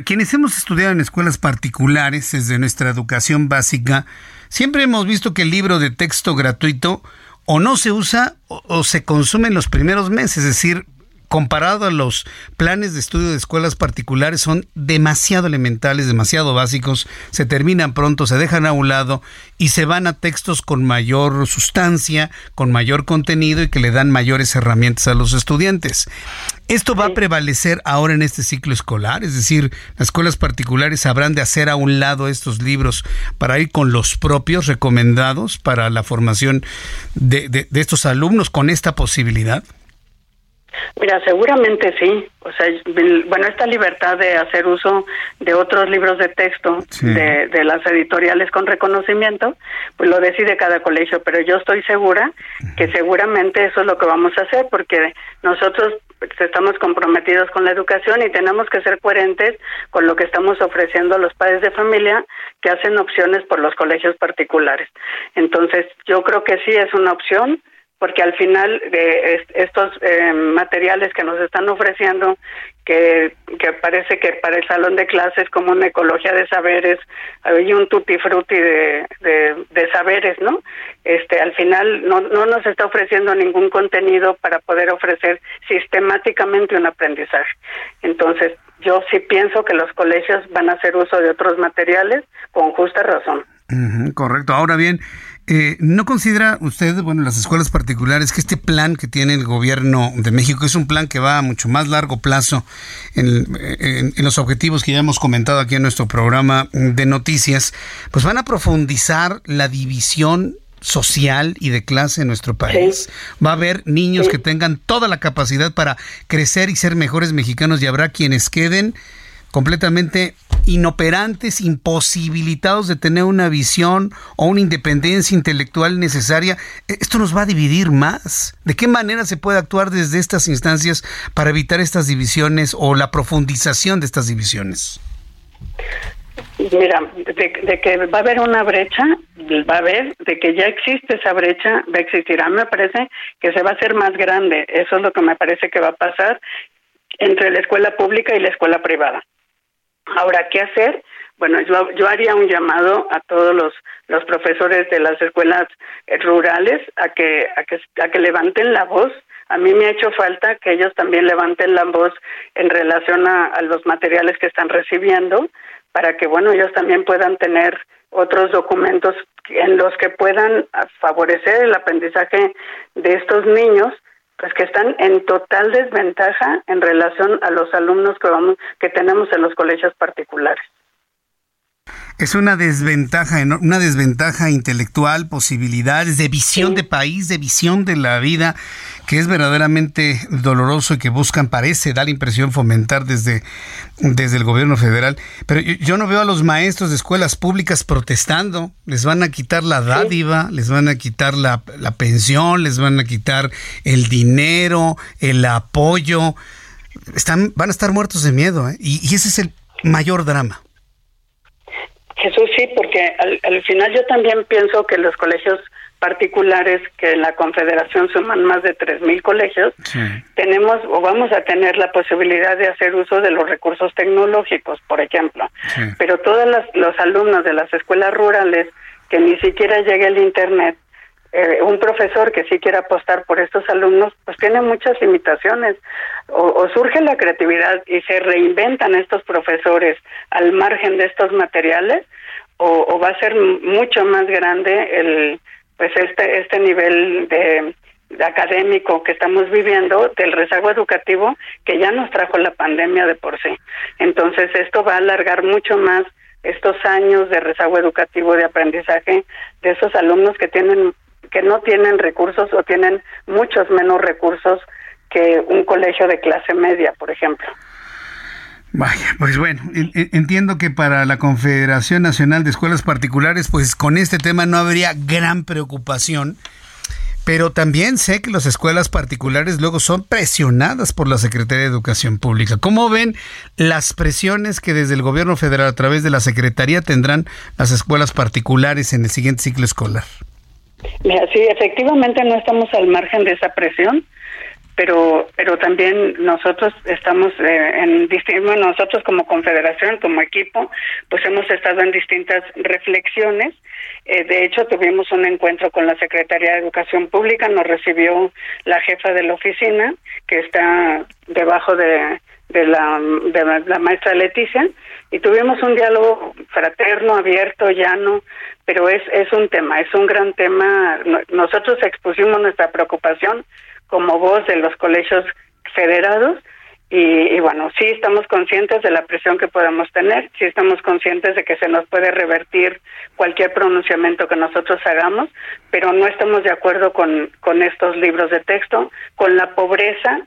quienes hemos estudiado en escuelas particulares desde nuestra educación básica, siempre hemos visto que el libro de texto gratuito o no se usa o, o se consume en los primeros meses, es decir, comparado a los planes de estudio de escuelas particulares, son demasiado elementales, demasiado básicos, se terminan pronto, se dejan a un lado y se van a textos con mayor sustancia, con mayor contenido y que le dan mayores herramientas a los estudiantes. ¿Esto va a prevalecer ahora en este ciclo escolar? Es decir, las escuelas particulares habrán de hacer a un lado estos libros para ir con los propios recomendados para la formación de, de estos alumnos con esta posibilidad. Mira, seguramente sí. O sea, bueno, esta libertad de hacer uso de otros libros de texto de, de, las editoriales con reconocimiento, pues lo decide cada colegio, pero yo estoy segura que seguramente eso es lo que vamos a hacer, porque nosotros estamos comprometidos con la educación y tenemos que ser coherentes con lo que estamos ofreciendo a los padres de familia que hacen opciones por los colegios particulares. Entonces, yo creo que sí es una opción porque al final de estos eh, materiales que nos están ofreciendo, que, que parece que para el salón de clases como una ecología de saberes, hay un tutti frutti de, de, saberes, ¿no? Este, al final no, no nos está ofreciendo ningún contenido para poder ofrecer sistemáticamente un aprendizaje. Entonces, yo sí pienso que los colegios van a hacer uso de otros materiales con justa razón. correcto. Ahora bien, eh, ¿No considera usted, bueno, las escuelas particulares, que este plan que tiene el gobierno de México es un plan que va a mucho más largo plazo en, los objetivos que ya hemos comentado aquí en nuestro programa de noticias, pues van a profundizar la división social y de clase en nuestro país. Va a haber niños que tengan toda la capacidad para crecer y ser mejores mexicanos y habrá quienes queden completamente inoperantes, imposibilitados de tener una visión o una independencia intelectual necesaria, e, esto nos va a dividir más. ¿De qué manera se puede actuar desde estas instancias para evitar estas divisiones o la profundización de estas divisiones? Mira, de, que va a haber una brecha, va a haber, de que ya existe esa brecha, va a existir. A mí me parece que se va a hacer más grande. Eso es lo que me parece que va a pasar entre la escuela pública y la escuela privada. Ahora, ¿qué hacer? Bueno, yo, yo haría un llamado a todos los, profesores de las escuelas eh, rurales a que, a que, a que levanten la voz. A mí me ha hecho falta que ellos también levanten la voz en relación a, a los materiales que están recibiendo, para que, bueno, ellos también puedan tener otros documentos en los que puedan favorecer el aprendizaje de estos niños pues que están en total desventaja en relación a los alumnos que vamos que tenemos en los colegios particulares. Es una desventaja, una desventaja intelectual, posibilidades de visión de país, de visión de la vida, que es verdaderamente doloroso y que buscan, parece, da la impresión, fomentar desde, desde el gobierno federal. Pero yo, no veo a los maestros de escuelas públicas protestando. Les van a quitar la dádiva, les van a quitar la, pensión, les van a quitar el dinero, el apoyo. Están, van a estar muertos de miedo. ¿eh? Y, y ese es el mayor drama. Jesús, sí, porque al, final yo también pienso que los colegios particulares, que en la Confederación suman más de 3.000 colegios, tenemos o vamos a tener la posibilidad de hacer uso de los recursos tecnológicos, por ejemplo. Pero todos los alumnos de las escuelas rurales que ni siquiera llegue el Internet, eh, un profesor que sí quiere apostar por estos alumnos, pues tiene muchas limitaciones. O, surge la creatividad y se reinventan estos profesores al margen de estos materiales, o, va a ser mucho más grande el pues este este nivel de, académico que estamos viviendo del rezago educativo que ya nos trajo la pandemia de por sí. Entonces esto va a alargar mucho más estos años de rezago educativo de aprendizaje de esos alumnos que tienen que no tienen recursos o tienen muchos menos recursos que un colegio de clase media, por ejemplo. Vaya, pues bueno, entiendo que para la Confederación Nacional de Escuelas Particulares, pues con este tema no habría gran preocupación, pero también sé que las escuelas particulares luego son presionadas por la Secretaría de Educación Pública. ¿Cómo ven las presiones que desde el gobierno federal a través de la Secretaría tendrán las escuelas particulares en el siguiente ciclo escolar? Sí, efectivamente no estamos al margen de esa presión, pero pero también nosotros estamos eh, en bueno, nosotros como confederación, como equipo, pues hemos estado en distintas reflexiones. Eh, de hecho, tuvimos un encuentro con la Secretaría de Educación Pública, nos recibió la jefa de la oficina, que está debajo de, de la, de la maestra Leticia, y tuvimos un diálogo fraterno, abierto, llano, pero es, es un tema, es un gran tema. Nosotros expusimos nuestra preocupación como voz de los colegios federados. Y, bueno, sí estamos conscientes de la presión que podemos tener, sí estamos conscientes de que se nos puede revertir cualquier pronunciamiento que nosotros hagamos, pero no estamos de acuerdo con, con estos libros de texto, con la pobreza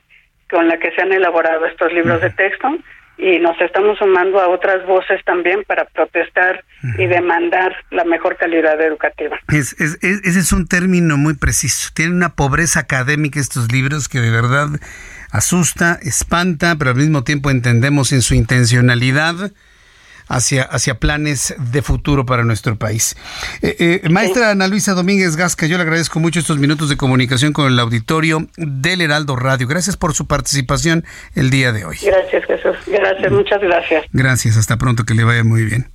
con la que se han elaborado estos libros de texto y nos estamos sumando a otras voces también para protestar y demandar la mejor calidad educativa. Es, ese es un término muy preciso. Tiene una pobreza académica estos libros que de verdad asusta, espanta, pero al mismo tiempo entendemos en su intencionalidad hacia, hacia planes de futuro para nuestro país. Eh, eh, maestra Ana Luisa Domínguez Gasca, yo le agradezco mucho estos minutos de comunicación con el auditorio del Heraldo Radio. Gracias por su participación el día de hoy. Gracias, Jesús. Gracias, muchas gracias. Gracias, hasta pronto, que le vaya muy bien.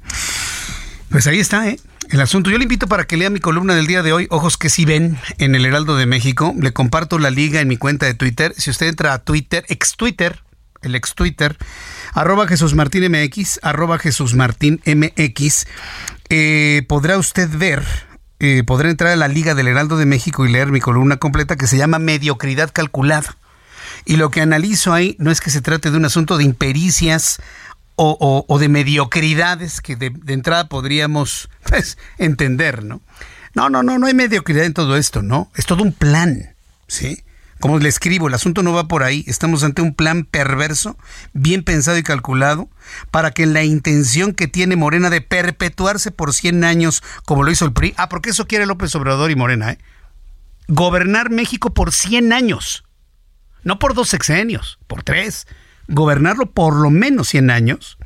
Pues ahí está, ¿eh? El asunto. Yo le invito para que lea mi columna del día de hoy, Ojos que si ven, en el Heraldo de México. Le comparto la liga en mi cuenta de Twitter. Si usted entra a Twitter, ex Twitter, el ex Twitter, arroba Jesús Martín arroba Jesús Martín eh, podrá usted ver, eh, podrá entrar a la Liga del Heraldo de México y leer mi columna completa que se llama Mediocridad Calculada. Y lo que analizo ahí no es que se trate de un asunto de impericias o, de mediocridades que de, de, entrada podríamos pues, entender, ¿no? No, no, no, no hay mediocridad en todo esto, ¿no? Es todo un plan, ¿sí? Como le escribo, el asunto no va por ahí. Estamos ante un plan perverso, bien pensado y calculado, para que la intención que tiene Morena de perpetuarse por 100 años, como lo hizo el PRI, ah, porque eso quiere López Obrador y Morena, ¿eh? Gobernar México por 100 años. No por dos sexenios, por tres. Gobernarlo por lo menos 100 años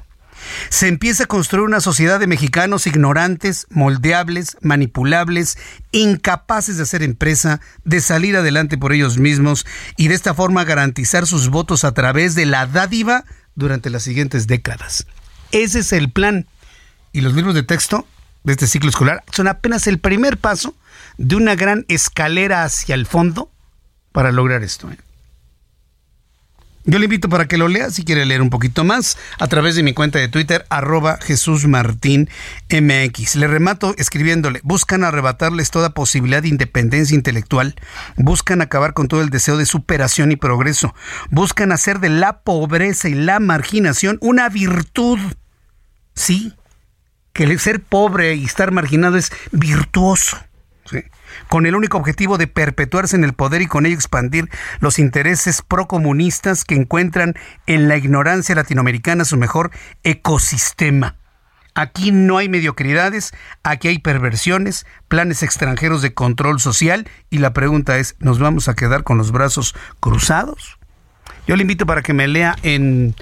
se empieza a construir una sociedad de mexicanos ignorantes, moldeables, manipulables, incapaces de hacer empresa, de salir adelante por ellos mismos y de esta forma garantizar sus votos a través de la dádiva durante las siguientes décadas. Ese es el plan. Y los libros de texto de este ciclo escolar son apenas el primer paso de una gran escalera hacia el fondo para lograr esto. ¿eh? Yo le invito para que lo lea si quiere leer un poquito más a través de mi cuenta de Twitter, arroba Jesús Martín MX. Le remato escribiéndole, buscan arrebatarles toda posibilidad de independencia intelectual, buscan acabar con todo el deseo de superación y progreso, buscan hacer de la pobreza y la marginación una virtud. Sí, que el ser pobre y estar marginado es virtuoso. Con el único objetivo de perpetuarse en el poder y con ello expandir los intereses procomunistas que encuentran en la ignorancia latinoamericana su mejor ecosistema. Aquí no hay mediocridades, aquí hay perversiones, planes extranjeros de control social y la pregunta es, ¿nos vamos a quedar con los brazos cruzados? Yo le invito para que me lea en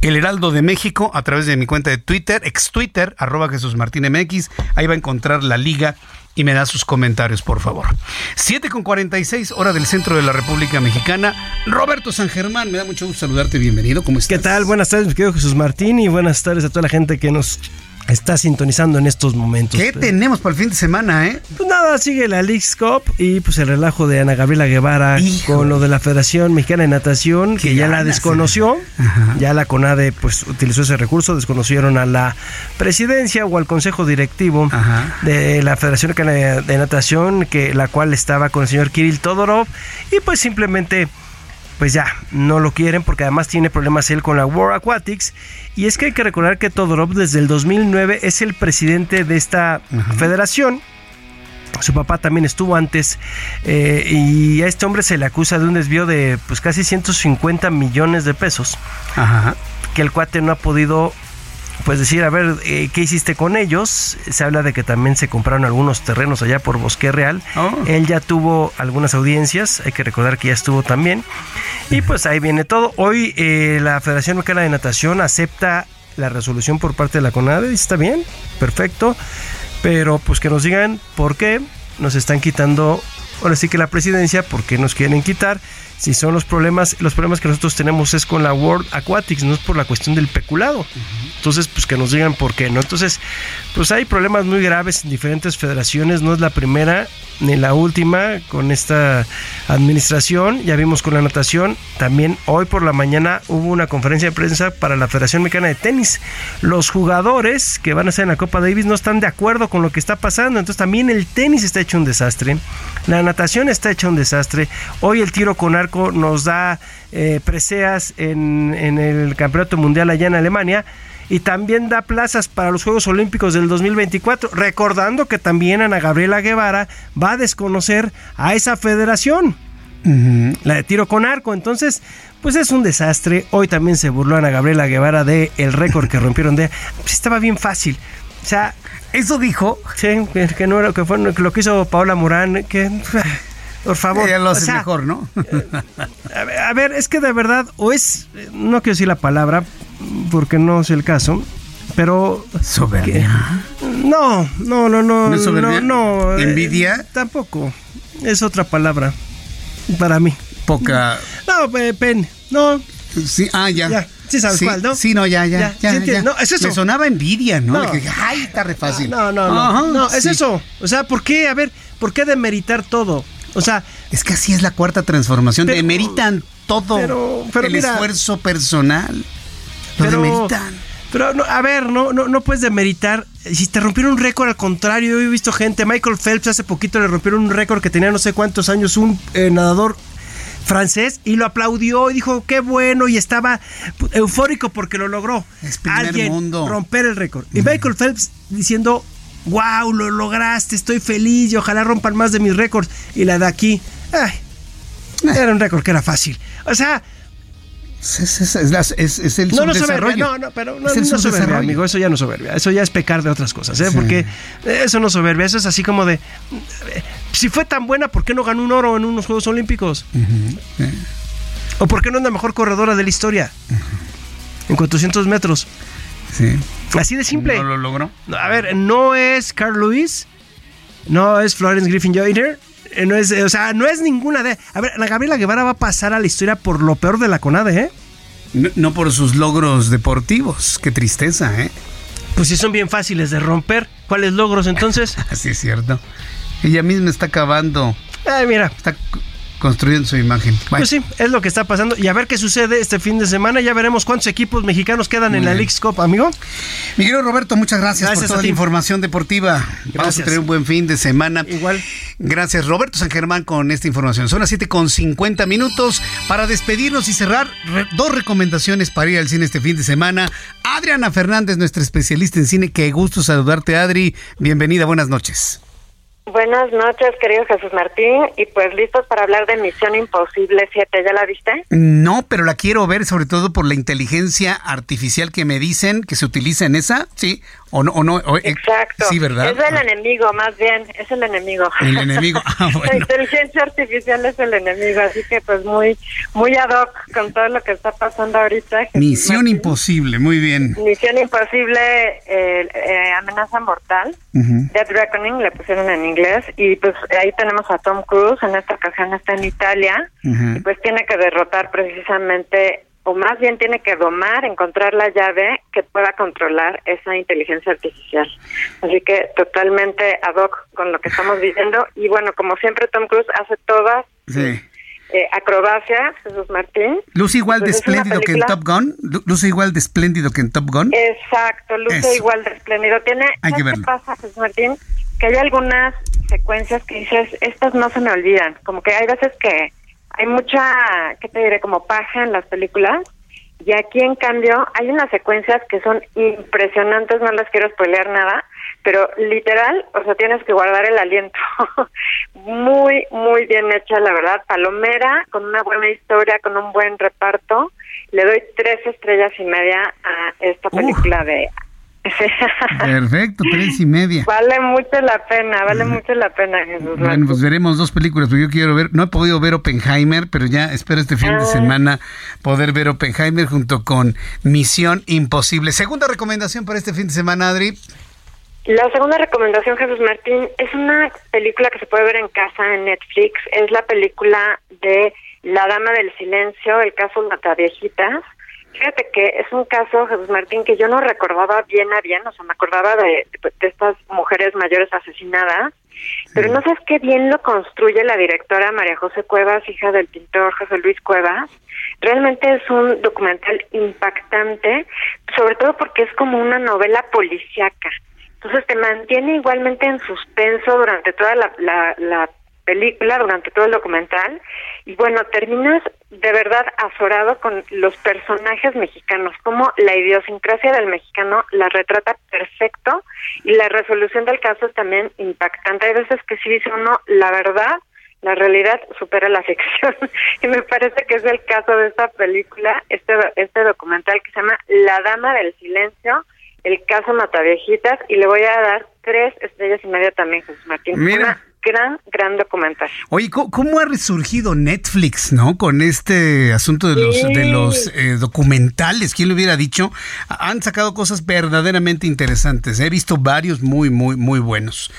El Heraldo de México a través de mi cuenta de Twitter, ex Twitter, arroba Jesús Martín MX. Ahí va a encontrar la liga y me da sus comentarios, por favor. 7 con 46, hora del centro de la República Mexicana. Roberto San Germán, me da mucho gusto saludarte, bienvenido, ¿cómo estás? ¿Qué tal? Buenas tardes, mi querido Jesús Martín, y buenas tardes a toda la gente que nos está sintonizando en estos momentos. ¿Qué tenemos para el fin de semana, eh? Pues nada, sigue la League's Cup y pues el relajo de Ana Gabriela Guevara con lo de la Federación Mexicana de Natación, que ya la desconoció. Ya la CONADE pues utilizó ese recurso, desconocieron a la presidencia o al consejo directivo de la Federación Mexicana de Natación, que la cual estaba con el señor Kirill Todorov y pues simplemente pues ya, no lo quieren porque además tiene problemas él con la World Aquatics. Y es que hay que recordar que Todorov desde el 2009 es el presidente de esta federación. Su papá también estuvo antes eh, y a este hombre se le acusa de un desvío de pues casi 150 millones de pesos. Que el cuate no ha podido pues decir, a ver, eh, ¿qué hiciste con ellos? Se habla de que también se compraron algunos terrenos allá por Bosque Real. Oh. Él ya tuvo algunas audiencias, hay que recordar que ya estuvo también. Y pues ahí viene todo. Hoy eh, la Federación Mexicana de Natación acepta la resolución por parte de la CONADE, está bien, perfecto, pero pues que nos digan por qué nos están quitando, ahora sí que la presidencia, por qué nos quieren quitar si son los problemas, los problemas que nosotros tenemos es con la World Aquatics, no es por la cuestión del peculado. Entonces, pues que nos digan por qué, ¿no? Entonces, pues hay problemas muy graves en diferentes federaciones, no es la primera ni la última con esta administración, ya vimos con la natación, también hoy por la mañana hubo una conferencia de prensa para la Federación Mexicana de Tenis. Los jugadores que van a estar en la Copa Davis no están de acuerdo con lo que está pasando, entonces también el tenis está hecho un desastre, la natación está hecha un desastre, hoy el tiro con arco nos da eh, preseas en, en el Campeonato Mundial allá en Alemania y también da plazas para los Juegos Olímpicos del 2024, recordando que también Ana Gabriela Guevara va a desconocer a esa federación. La de tiro con arco, entonces, pues es un desastre. Hoy también se burló Ana Gabriela Guevara de el récord que rompieron de. Pues estaba bien fácil. O sea, eso dijo. Sí, que no era que fue lo que hizo Paola Morán, que por favor. Ya lo hace mejor, ¿no? a ver, es que de verdad, o es, no quiero decir la palabra, porque no es el caso, pero... ¿Soberbia? No, no, no, no. ¿No No, no eh, ¿Envidia? tampoco. Es otra palabra para mí. Poca... No, pen, no. Sí, ah, ya. Sí sabes cuál, ¿no? Sí, no, ya, ya, ya. ya, No, es eso. Me sonaba envidia, ¿no? Ay, está re fácil. No, no, no. no, es eso. O sea, ¿por qué? A ver, ¿por qué demeritar todo? O sea, es que así es la cuarta transformación. demeritan todo el esfuerzo personal. Lo demeritan. Pero no, a ver, no, no, no puedes demeritar. Si te rompieron un récord, al contrario, yo he visto gente. Michael Phelps hace poquito le rompieron un récord que tenía no sé cuántos años, un eh, nadador francés y lo aplaudió y dijo qué bueno y estaba eufórico porque lo logró. Es Alguien mundo. romper el récord. Y Michael Phelps diciendo wow, lo lograste, estoy feliz y ojalá rompan más de mis récords. Y la de aquí, ay. Era un récord que era fácil. O sea, es, el no, no soberbia, no, no, pero no, es soberbia, amigo, eso ya no soberbia, eso ya es pecar de otras cosas, ¿eh? porque eso no soberbia, eso es así como de, si fue tan buena, ¿por qué no ganó un oro en unos Juegos Olímpicos? ¿O por qué no es la mejor corredora de la historia? En 400 metros. Sí. Así de simple. ¿No lo logró? A ver, no es Carl Lewis, no es Florence Griffin Joyner, eh, no es, o sea, no es ninguna de. A ver, la Gabriela Guevara va a pasar a la historia por lo peor de la CONADE, ¿eh? No, por sus logros deportivos. Qué tristeza, ¿eh? Pues sí, son bien fáciles de romper. ¿Cuáles logros entonces? Así es cierto. Ella misma está acabando. Ay, mira. Está construyendo su imagen. Pues sí, es lo que está pasando. Y a ver qué sucede este fin de semana. Ya veremos cuántos equipos mexicanos quedan en la League's Cup, amigo. Miguel Roberto, muchas gracias, por toda la información deportiva. Vamos a tener un buen fin de semana. Igual. Gracias, Roberto San Germán, con esta información. Son las 7 con 50 minutos para despedirnos y cerrar dos recomendaciones para ir al cine este fin de semana. Adriana Fernández, nuestra especialista en cine. Qué gusto saludarte, Adri. Bienvenida, buenas noches. Buenas noches, querido Jesús Martín, y pues listos para hablar de Misión Imposible 7, ¿ya la viste? No, pero la quiero ver sobre todo por la inteligencia artificial que me dicen que se utiliza en esa, ¿sí? ¿O no? O no eh, Exacto. Sí, ¿verdad? Es el enemigo, más bien, es el enemigo. El enemigo, ah, La inteligencia artificial es el enemigo, así que pues muy, muy ad hoc con todo lo que está pasando ahorita. Misión Imposible, muy bien. Misión Imposible, eh, eh, amenaza mortal, Dead Reckoning, le pusieron en inglés, y pues ahí tenemos a Tom Cruise, en esta ocasión está en Italia, y pues tiene que derrotar precisamente o más bien tiene que domar, encontrar la llave que pueda controlar esa inteligencia artificial. Así que totalmente ad hoc con lo que estamos viviendo. Y bueno, como siempre, Tom Cruise hace todas sí. eh, acrobacias, Jesús Martín. Luce igual de espléndido que en Top Gun. Luce igual de espléndido que en Top Gun. Exacto, luce igual de espléndido. Tiene, Hay que ¿Qué pasa, Jesús Martín? Que hay algunas secuencias que dices, estas no se me olvidan. Como que hay veces que hay mucha, ¿qué te diré? Como paja en las películas. Y aquí, en cambio, hay unas secuencias que son impresionantes, no les quiero spoilear nada, pero literal, o sea, tienes que guardar el aliento. muy, muy bien hecha, la verdad. Palomera, con una buena historia, con un buen reparto. Le doy tres estrellas y media a esta película de Perfecto, tres y media. Vale mucho la pena, vale mucho la pena, Jesús. Bueno, pues veremos dos películas, porque yo quiero ver, no he podido ver Oppenheimer, pero ya espero este fin de ah. semana poder ver Oppenheimer junto con Misión Imposible. Segunda recomendación para este fin de semana, Adri. La segunda recomendación, Jesús Martín, es una película que se puede ver en casa en Netflix. Es la película de La Dama del Silencio, el caso Mataviejitas. Fíjate que es un caso, Jesús Martín, que yo no recordaba bien a bien, o sea, me acordaba de, estas mujeres mayores asesinadas, pero no sabes qué bien lo construye la directora María José Cuevas, hija del pintor José Luis Cuevas. Realmente es un documental impactante, sobre todo porque es como una novela policíaca. Entonces te mantiene igualmente en suspenso durante toda la, la, la película, durante todo el documental, y bueno, terminas de verdad azorado con los personajes mexicanos, como la idiosincrasia del mexicano la retrata perfecto y la resolución del caso es también impactante. Hay veces que sí dice uno, la verdad, la realidad supera la ficción y me parece que es el caso de esta película, este, este documental que se llama La Dama del Silencio, el caso Mataviejitas y le voy a dar tres estrellas y media también, Jesús Martín. Mira gran, gran documental. Oye, ¿cómo, ha resurgido Netflix, no? Con este asunto de los, de los eh, documentales, ¿quién lo hubiera dicho? Han sacado cosas verdaderamente interesantes. He visto varios muy, muy, muy buenos.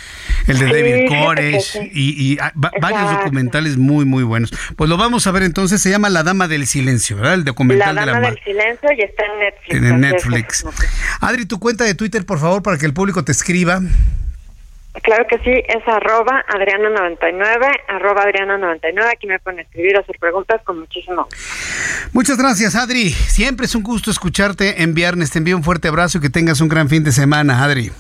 El de David Koresh y, ah, varios documentales muy, muy buenos. Pues lo vamos a ver entonces, se llama La Dama del Silencio, ¿verdad? El documental la Dama del Silencio y está en Netflix. En Netflix. Adri, tu cuenta de Twitter, por favor, para que el público te escriba. Claro que sí, es arroba Adriana99, arroba Adriana99. Aquí me pueden escribir, hacer preguntas con muchísimo. Muchas gracias, Adri. Siempre es un gusto escucharte en viernes. Te envío un fuerte abrazo y que tengas un gran fin de semana, Adri.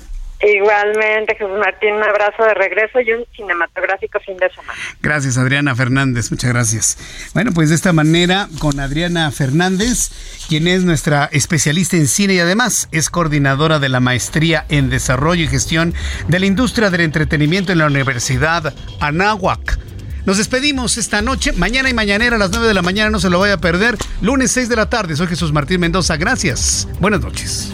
Igualmente, Jesús Martín, un abrazo de regreso y un cinematográfico fin de semana. Gracias, Adriana Fernández, muchas gracias. Bueno, pues de esta manera, con Adriana Fernández, quien es nuestra especialista en cine y además es coordinadora de la maestría en desarrollo y gestión de la industria del entretenimiento en la Universidad Anáhuac. Nos despedimos esta noche. Mañana y mañanera a las 9 de la mañana no se lo vaya a perder. Lunes 6 de la tarde. Soy Jesús Martín Mendoza. Gracias. Buenas noches.